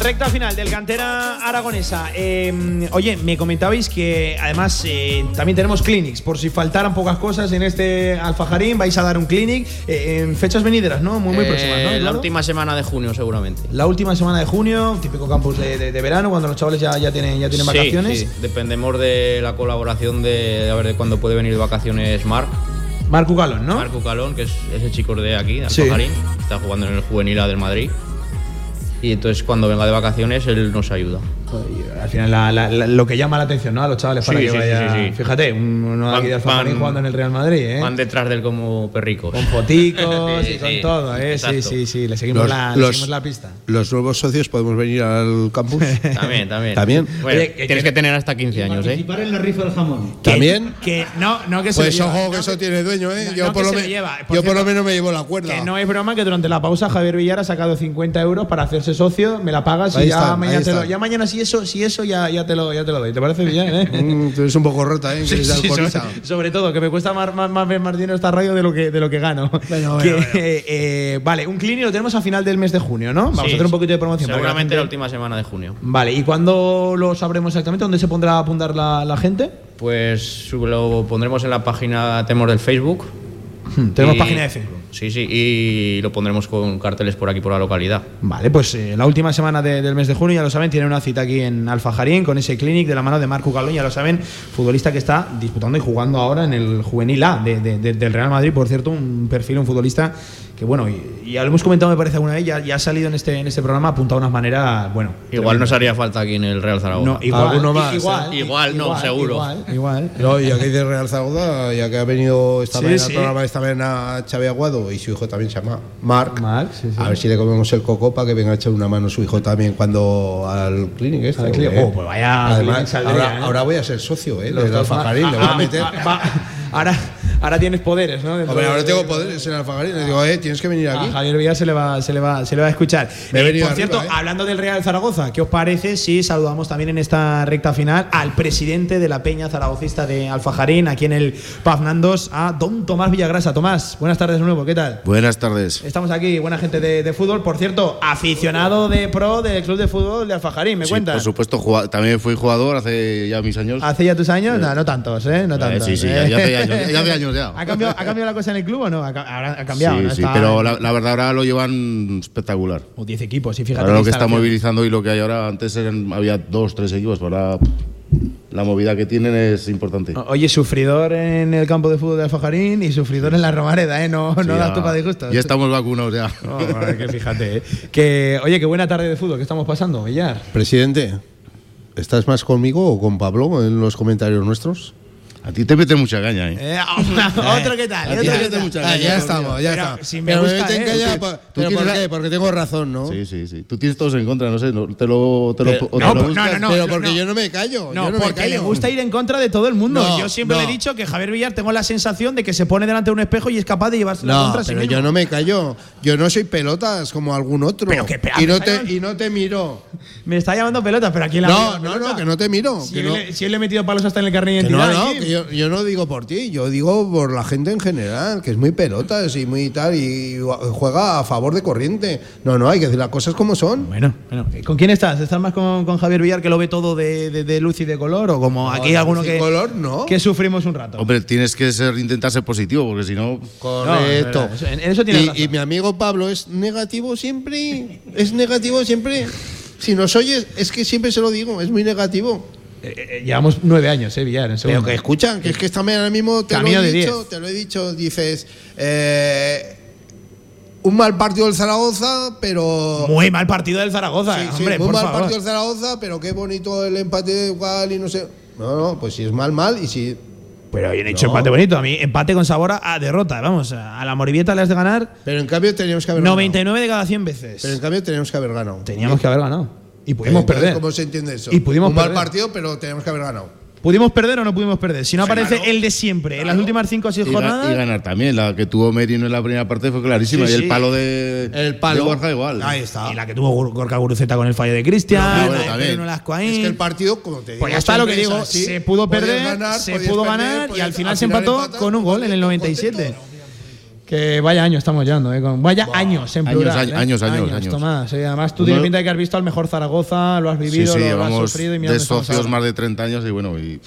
Recta final del cantera aragonesa. Eh, oye, me comentabais que además eh, también tenemos clinics. Por si faltaran pocas cosas en este Alfajarín, vais a dar un clinic eh, en fechas venideras, ¿no? Muy, muy Eh, próximas, ¿no? La Eduardo? última semana de junio, seguramente. La última semana de junio, típico campus de, de- de verano, cuando los chavales ya, ya tienen, ya tienen Sí, vacaciones. sí. Dependemos de la colaboración de, a ver de cuándo puede venir de vacaciones Marc. Marco Calón, ¿no? Marco Calón, que es ese chico de aquí, de Sí. Alfajarín. Está jugando en el juvenil A del Madrid. Y entonces cuando venga de vacaciones él nos ayuda. Joder, Al final, la- la- la- lo que llama la atención, ¿no? A los chavales para Sí, que sí, vaya. sí, sí. Fíjate, un- uno de aquí de Van- van- jugando en el Real Madrid, ¿eh? Van detrás de él como perricos. Con foticos <laughs> Sí, y con sí, todo, ¿eh? Sí, exacto. sí, sí. Le seguimos, Los- la, le los- seguimos la pista. Los nuevos socios podemos venir al campus. <laughs> También, también. También. Bueno, Oye, que- tienes que tener hasta 15 años, ¿eh? Participar en la rifa del jamón. ¿También? Que no, no que se Pues ojo no que eso tiene dueño, ¿eh? no, yo no por, lo, se me- lo lleva. Por yo por lo cierto, menos me llevo la cuerda. Que no es broma que durante la pausa Javier Villar ha sacado 50 euros para hacerse socio, me la pagas y ya mañana ahí si eso, si eso ya, ya te lo ya te lo doy. ¿Te parece bien, eh? <laughs> Mm, tú eres un poco rota, ¿eh? <laughs> Sí, sí, sobre, <laughs> sobre todo, que me cuesta más, más, más más dinero esta radio de lo que, de lo que gano. Bueno, bueno, Que, bueno. eh, eh, vale, un clinic lo tenemos a final del mes de junio, ¿no? Vamos Sí, a hacer un poquito de promoción. la Seguramente la última semana de junio. Vale, ¿y cuándo lo sabremos exactamente? ¿Dónde se pondrá a apuntar la, la gente? Pues lo pondremos en la página, tenemos del Facebook. Tenemos Y- página de Facebook. Sí, sí, y lo pondremos con carteles por aquí, por la localidad. Vale, pues eh, la última semana de- del mes de junio, ya lo saben, tiene una cita aquí en Alfajarín con ese clinic de la mano de Marco Calón, ya lo saben, futbolista que está disputando y jugando ahora en el juvenil A de- del Real Madrid, por cierto, un perfil, un futbolista que, bueno, y, y ya lo hemos comentado, me parece alguna vez, ya, ya ha salido en este, en este programa, apuntado de unas maneras, bueno. Igual nos haría falta aquí en el Real Zaragoza. No, igual, Alguno más, igual, ¿eh? Igual, no, seguro. Igual, igual. No, y aquí de Real Zaragoza, ya que ha venido esta Sí, mañana sí. al programa esta mañana Xavi Aguado y su hijo también se llama Marc. Marc, sí, sí. A ver si le comemos el coco para que venga a echar una mano su hijo también cuando al clinic este. Al clinic. Oh, pues vaya Además, saldría, ahora, ¿eh? ahora voy a ser socio, ¿eh? Los dos le voy a Ah, meter. ah, va- ahora, ahora tienes poderes, ¿no? Hombre, ahora tengo poderes en Alfajarín. Le digo, eh, tienes que venir A aquí. Javier Villar se le va, se le va, se le va a escuchar. Me he Eh, venido por arriba, cierto, ¿eh? hablando del Real Zaragoza, ¿qué os parece si saludamos también en esta recta final al presidente de la Peña Zaragocista de Alfajarín, aquí en el Paz Nandos, a don Tomás Villagrasa? Tomás, buenas tardes de nuevo, ¿qué tal? Buenas tardes. Estamos aquí, buena gente de, de fútbol. Por cierto, aficionado de pro del Club de Fútbol de Alfajarín, ¿me Sí, cuentas? por supuesto, también fui jugador hace ya mis años. ¿Hace ya tus años? No, no tantos, ¿eh? No Eh, tantos. sí, sí, ¿eh? ya hace años, ya hace años <laughs> ya. ¿Ha cambiado, ¿Ha cambiado la cosa en el club o no? Ha, ha cambiado, sí, ¿no? sí, Está- pero la, la verdad ahora lo llevan espectacular. O 10 equipos, y fíjate. Ahora qué lo que está movilizando y lo que hay ahora, antes eran, había dos, tres equipos, pero ahora la movida que tienen es importante. Oye, sufridor en el campo de fútbol de Alfajarín y sufridor en la Romareda, ¿eh? No, Sí, no das para disgustos. Ya estamos vacunados ya. <laughs> Que fíjate, ¿eh? Que, oye, qué buena tarde de fútbol que estamos pasando, Villar. Presidente, ¿estás más conmigo o con Pablo en los comentarios nuestros? A ti te mete mucha caña, ¿eh? Eh, <laughs> otro que tal, A ti otro te que mete tal. mucha Ah, caña. ya estamos, ya Pero está. si me Pero gusta, meten ¿eh? calla, Tú- pa- tú ¿Pero por qué? Porque tengo razón, ¿no? Sí, sí, sí. Tú tienes todos en contra, no sé, no- te lo, te lo, Pero- o te no, lo no, buscas. no, no, pero no, porque no. yo no me callo. No, yo no me porque le gusta ir en contra de todo el mundo. No, yo siempre no. le he dicho que Javier Villar tengo la sensación de que se pone delante de un espejo y es capaz de llevarse la No, contra sí pero mismo. yo no me callo. Yo no soy pelotas como algún otro. Pero que y, no te, y no te miro. Me está llamando pelota, pero aquí la No, no, no, que no te miro. Si, él, no, le- he metido palos hasta en el carnet de no, identidad. no, que yo, yo no digo por ti, yo digo por la gente en general, que es muy pelotas y muy tal, y juega a favor de corriente. No, no, hay que decir las cosas como son. Bueno, bueno. ¿Con quién estás? ¿Estás más con, con Javier Villar que lo ve todo de, de- de luz y de color? ¿O como aquí hay de alguno que, color, no. que sufrimos un rato? Hombre, tienes que ser, intentar ser positivo, porque si no. Correcto. No, eso- en eso tienes y, razón. y mi amigo Pablo es negativo siempre. Es negativo siempre. Si nos oyes, es que siempre se lo digo, es muy negativo. Eh, eh, llevamos nueve años, ¿eh, Villar? En Pero segundo. que escuchan, que es que esta mañana mismo te Camino lo he de dicho, 10. te lo he dicho, dices, eh, un mal partido del Zaragoza, pero... Muy mal partido del Zaragoza, Sí, sí, hombre, muy por mal favor. partido del Zaragoza, pero qué bonito el empate igual y no sé... No, no, pues si es mal, mal y si... Pero bien hecho No. empate bonito. A mí, empate con sabor a, derrota. Vamos, a la Morivieta le has de ganar Pero en cambio teníamos que haber 99 de cada 100 veces. Pero en cambio teníamos que haber ganado. Teníamos que haber ganado. Y pudimos Entonces, perder. ¿Cómo se entiende eso? Y pudimos un mal perder. partido, pero tenemos que haber ganado. ¿Pudimos perder o no pudimos perder? Si no aparece el de siempre, en las últimas 5 o 6 Y, ga- jornadas. y ganar también. La que tuvo Merino en la primera parte fue clarísima. Sí, y sí. el palo de, El palo. de Borja igual. Ahí está. Y la que tuvo Gur- Gorka Guruceta con el fallo de Cristian. Bueno, la de también. Es que el partido, como te digo, Pues ya está lo que siempre digo. es así. Se pudo Podías perder, ganar, se podías pudo perder, ganar y podías- al final al se empató con un gol en el contento. 97. Que vaya años estamos llevando, ¿eh? Con- vaya años en Años, plural. años, ¿eh? años, años, años. Tomás, eh, además tú tienes pinta de que has visto al mejor Zaragoza, lo has Sí, vivido, sí, lo, lo has sufrido y mira de socios más de 30 años y bueno, y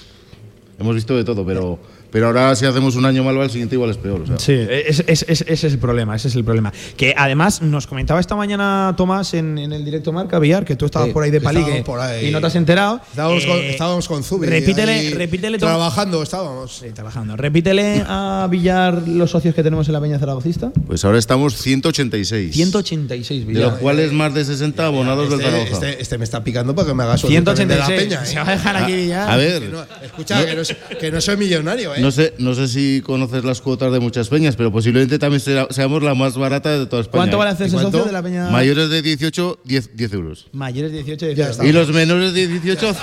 hemos visto de todo, pero, pero ahora si hacemos un año malo, al siguiente igual es peor. O sea. Sí, es- es- es- ese es el problema, ese es el problema. Que además nos comentaba esta mañana Tomás en, en el directo Marca Villar, que tú estabas Sí, por ahí de palique por ahí. y no te has enterado. Estábamos, con, Eh, estábamos con Zubi. Repítele, repítele Trabajando estábamos. Sí, trabajando. Repítele a Villar los socios que tenemos en la Peña Zaragocista. Pues ahora estamos 186. 186 De Villar. los cuales más de 60 abonados del Este, Zaragoza. este- este me está picando para que me haga socio también de la 186. peña. Se ¿eh? va a dejar aquí Villar. A ver, Que no- escucha, que, no, soy- que no soy millonario, ¿eh? No sé, no sé si conoces las cuotas de muchas peñas, pero posiblemente también sea- seamos la más barata de toda España. ¿Cuánto ¿eh? vale hacerse ¿Cuánto? socio de la Peña? Mayores de 18, 10, 10 euros. Mayores de 18 Ya 18. está. Y los menores de 18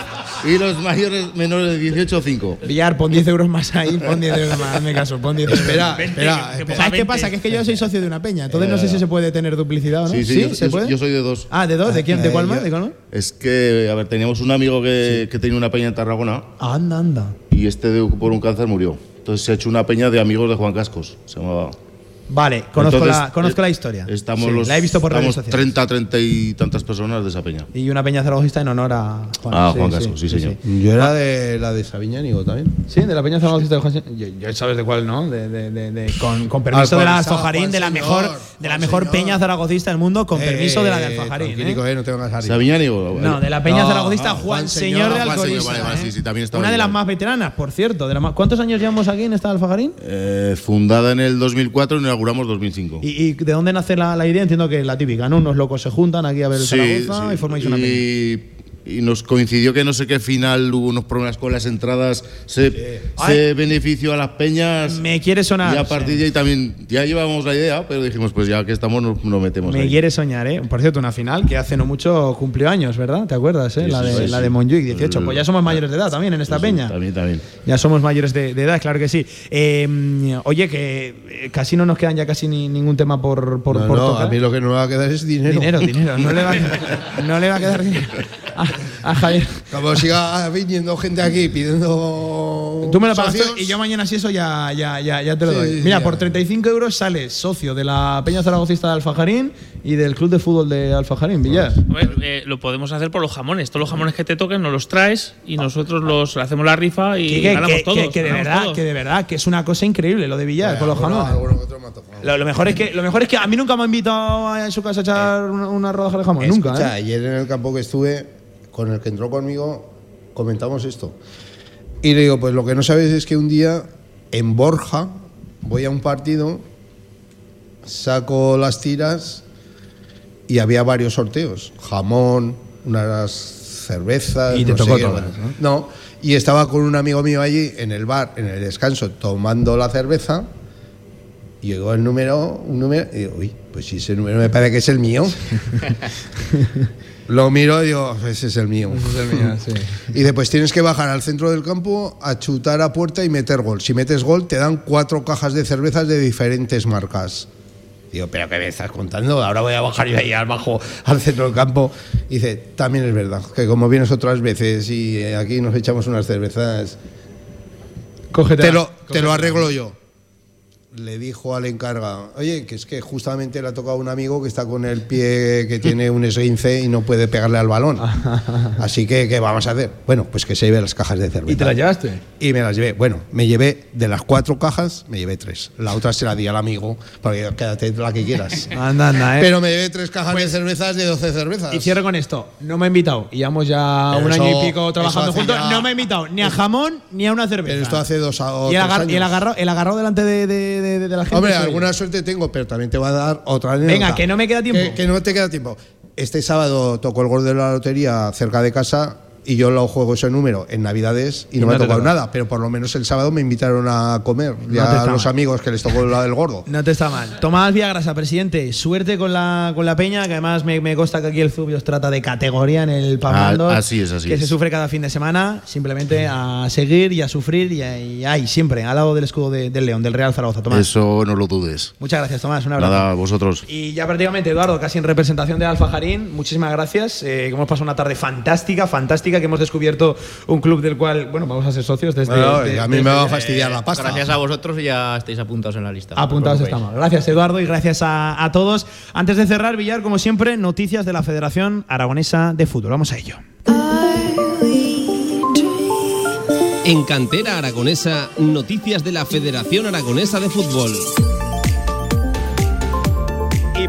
y los mayores menores de 18, 5. Villar, pon 10 euros más ahí, pon 10 euros más, hazme caso, pon 10 euros. Espera, espera, espera. ¿Sabes qué pasa? Que es que yo soy socio de una peña, entonces no sé si se puede tener duplicidad o no. Sí, sí, yo, ¿Se yo- puede? yo soy de dos. Ah, ¿de dos? ¿De quién? ¿De Eh, cuál más? yo- ¿De cuál más? Es que, a ver, teníamos un amigo que, que tenía una peña en Tarragona Anda, anda. Y este por un cáncer murió. Entonces se ha hecho una peña de amigos de Juan Cascos. Se llamaba. Vale, conozco, Entonces, la, conozco eh, la historia. Estamos Sí, los, la he visto por redes sociales. 30, 30 y tantas personas de esa peña. Y una peña zaragozista en honor a Juan. Ah, Juan Casco, sí, señor. Yo era de la de Sabiñánigo también. Sí, de la peña zaragozista de Juan. Yo, yo sabes de cuál, ¿no? De, de, de, de- con, con permiso Al de la Alfajarín, de la señor, mejor, de la mejor señor. peña zaragocista del mundo, con permiso de la de Eh, Alfajarín. ¿eh? eh, no te vengas a reír. ¿Sabiñánigo? No, de la peña No, zaragocista ah, Juan, Juan Señor de Alcorista. vale, vale, ¿eh? sí, sí, también estaba Una de las más veteranas, por cierto. Más- ¿Cuántos años llevamos aquí en esta Alfajarín? Eh, fundada en el 2004 y inauguramos 2005. ¿Y, y de dónde nace la, la idea? Entiendo que es la típica, ¿no? Unos locos se juntan aquí a ver el Zaragoza sí. y formáis una y, y nos coincidió que no sé qué final hubo unos problemas con las entradas, se, se benefició a las peñas. Me quiere sonar. y a partir de ahí también ya llevábamos la idea, pero dijimos, pues ya que estamos, nos, nos metemos Me ahí. quiere soñar, ¿eh? Por cierto, una final que hace no mucho cumplió años, ¿verdad? ¿Te acuerdas, eh? Sí, la, de, la de Montjuic, 18. El- Pues ya somos mayores de edad también en esta peña. También, también. Ya somos mayores de, de edad, claro que sí. Eh, oye, que eh, casi no nos quedan ya casi ni- ningún tema por, por, No, por no, tocar. a mí lo que no me va a quedar es dinero. Dinero, dinero. No le va, a- <laughs> no le va a quedar dinero <laughs> a, Javier. Como siga viniendo gente aquí pidiendo. Tú me lo pagas y yo mañana si eso ya, ya, ya, ya te lo Sí, doy. Mira, ya. por 35 euros sales socio de la Peña Zaragocista de Alfajarín y del Club de Fútbol de Alfajarín, Villar. Hombre, eh, lo podemos hacer por los jamones. Todos los jamones que te toquen nos los traes y nosotros los hacemos la rifa y ganamos que, todos. que- que de ganamos verdad, todos. que de verdad, que es una cosa increíble lo de Villar con los jamones. alguno otro. Lo, lo mejor es que, lo mejor es que a mí nunca me ha invitado a su casa a echar una, una rodaja de jamón. Nunca, ¿eh? ayer en el campo que estuve, con el que entró conmigo, comentamos esto. Y le digo, pues lo que no sabes es que un día en Borja voy a un partido, saco las tiras y había varios sorteos. Jamón, unas cervezas. Y te no sé tocó qué, todas, bueno. No, y estaba con un amigo mío allí en el bar, en el descanso, tomando la cerveza. Y llegó el número, un número, y digo, uy, pues si ese número me parece que es el mío. <laughs> Lo miro y digo, ese es el mío. <laughs> Y después tienes que bajar al centro del campo a chutar a puerta y meter gol. Si metes gol, te dan cuatro cajas de cervezas de diferentes marcas. Digo, ¿pero qué me estás contando? Ahora voy a bajar yo ahí abajo al centro del campo. Y dice, también es verdad, que como vienes otras veces y eh, aquí nos echamos unas cervezas, Cógete te lo, te cógete lo la- arreglo yo. Le dijo al encarga, oye, que es que justamente le ha tocado a un amigo que está con el pie que tiene un esguince y no puede pegarle al balón. <laughs> Así que, ¿qué vamos a hacer? Bueno, pues que se lleve las cajas de cerveza. ¿Y te la llevaste? Y me las llevé. Bueno, me llevé de las cuatro cajas, me llevé tres. La otra se la di al amigo, porque quédate la que quieras. <laughs> Anda, anda, ¿eh? Pero me llevé tres cajas de cervezas de 12 cervezas. Y cierro con esto. No me ha invitado. Y llevamos ya Pero un eso- año y pico trabajando juntos. ya- No me ha invitado ni a jamón ni a una cerveza. Pero esto hace dos a- o y el, tres agar- años. y el agarrado, el agarrado delante de, de- de- de la gente. Hombre, yo. alguna suerte tengo, pero también te va a dar otra anécdota. Venga, que no me queda tiempo. Que, que no te queda tiempo. Este sábado tocó el gol de la lotería cerca de casa y yo lo juego ese número en Navidades y, Y no, no me ha tocado toca. nada. Pero por lo menos el sábado me invitaron a comer. No Ya está los mal. amigos que les tocó la del gordo. No te está mal. Tomás Villagrasa, presidente, suerte con la, con la peña, que además me, me consta que aquí el Zubio os trata de categoría en el Pamando. Ah, así es, así Que es. se sufre cada fin de semana, simplemente a seguir y a sufrir y, a- ahí, siempre, al lado del escudo de- del León, del Real Zaragoza. Tomás. Eso no lo dudes. Muchas gracias, Tomás. Un abrazo. Nada, vosotros. Y ya prácticamente, Eduardo, casi en representación de Alfa Jarín, muchísimas gracias. Eh, que hemos pasado una tarde fantástica, fantástica. Que hemos descubierto un club del cual, bueno, vamos a ser socios desde. Bueno, de- a mí desde- me va a fastidiar la pasta. Gracias a vosotros ya estáis apuntados en la lista. Apuntados No estamos. Gracias, Eduardo, y gracias a, a todos. Antes de cerrar, Villar, como siempre, noticias de la Federación Aragonesa de Fútbol. Vamos a ello. En Cantera Aragonesa, noticias de la Federación Aragonesa de Fútbol.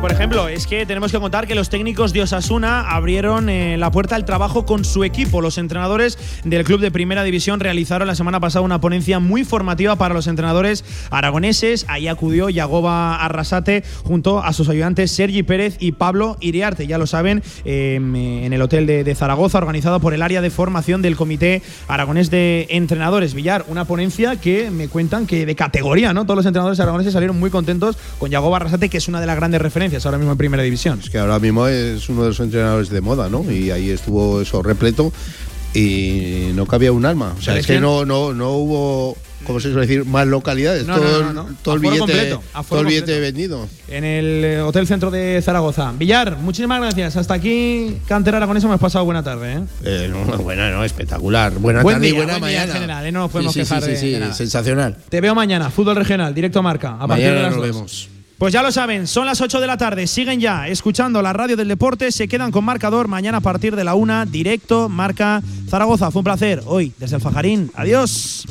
Por ejemplo, es que tenemos que contar que los técnicos de Osasuna abrieron eh, la puerta al trabajo con su equipo. Los entrenadores del club de Primera División realizaron la semana pasada una ponencia muy formativa para los entrenadores aragoneses. Ahí acudió Yagoba Arrasate junto a sus ayudantes Sergi Pérez y Pablo Iriarte. Ya lo saben, eh, en el hotel de, de Zaragoza, organizado por el área de formación del Comité Aragonés de Entrenadores. Villar, una ponencia que me cuentan que de categoría, ¿no? Todos los entrenadores aragoneses salieron muy contentos con Yagoba Arrasate, que es una de las grandes referencias ahora mismo en Primera División. Es que ahora mismo es uno de los entrenadores de moda, ¿no? Y ahí estuvo eso repleto y no cabía un alma. O sea, es que no, no, no hubo, ¿cómo se suele decir? Más localidades. No, todo, no, no, no. todo el billete, completo, todo el billete vendido. En el eh, Hotel Centro de Zaragoza. Villar, muchísimas gracias. Hasta aquí, Cantera Aragonesa, hemos pasado buena tarde. ¿eh? Eh, no, buena, no, espectacular. Buena Buen tarde y buena buen día en mañana. general, ¿eh? No nos podemos sí, sí, quejar sí, de- sí, de nada. sensacional. Te veo mañana, fútbol regional, directo a marca. A partir de Mañana las nos dos. vemos. Pues ya lo saben, son las 8 de la tarde, siguen ya escuchando la radio del deporte, se quedan con marcador mañana a partir de la 1, directo, marca Zaragoza. Fue un placer hoy desde el Fajarín. Adiós.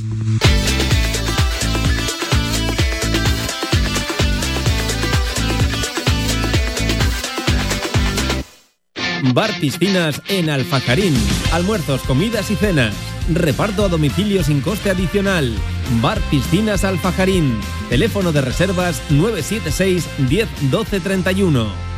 Bar Piscinas en Alfajarín. Almuerzos, comidas y cenas. Reparto a domicilio sin coste adicional. Bar Piscinas Alfajarín. Teléfono de reservas 976 10 12 31.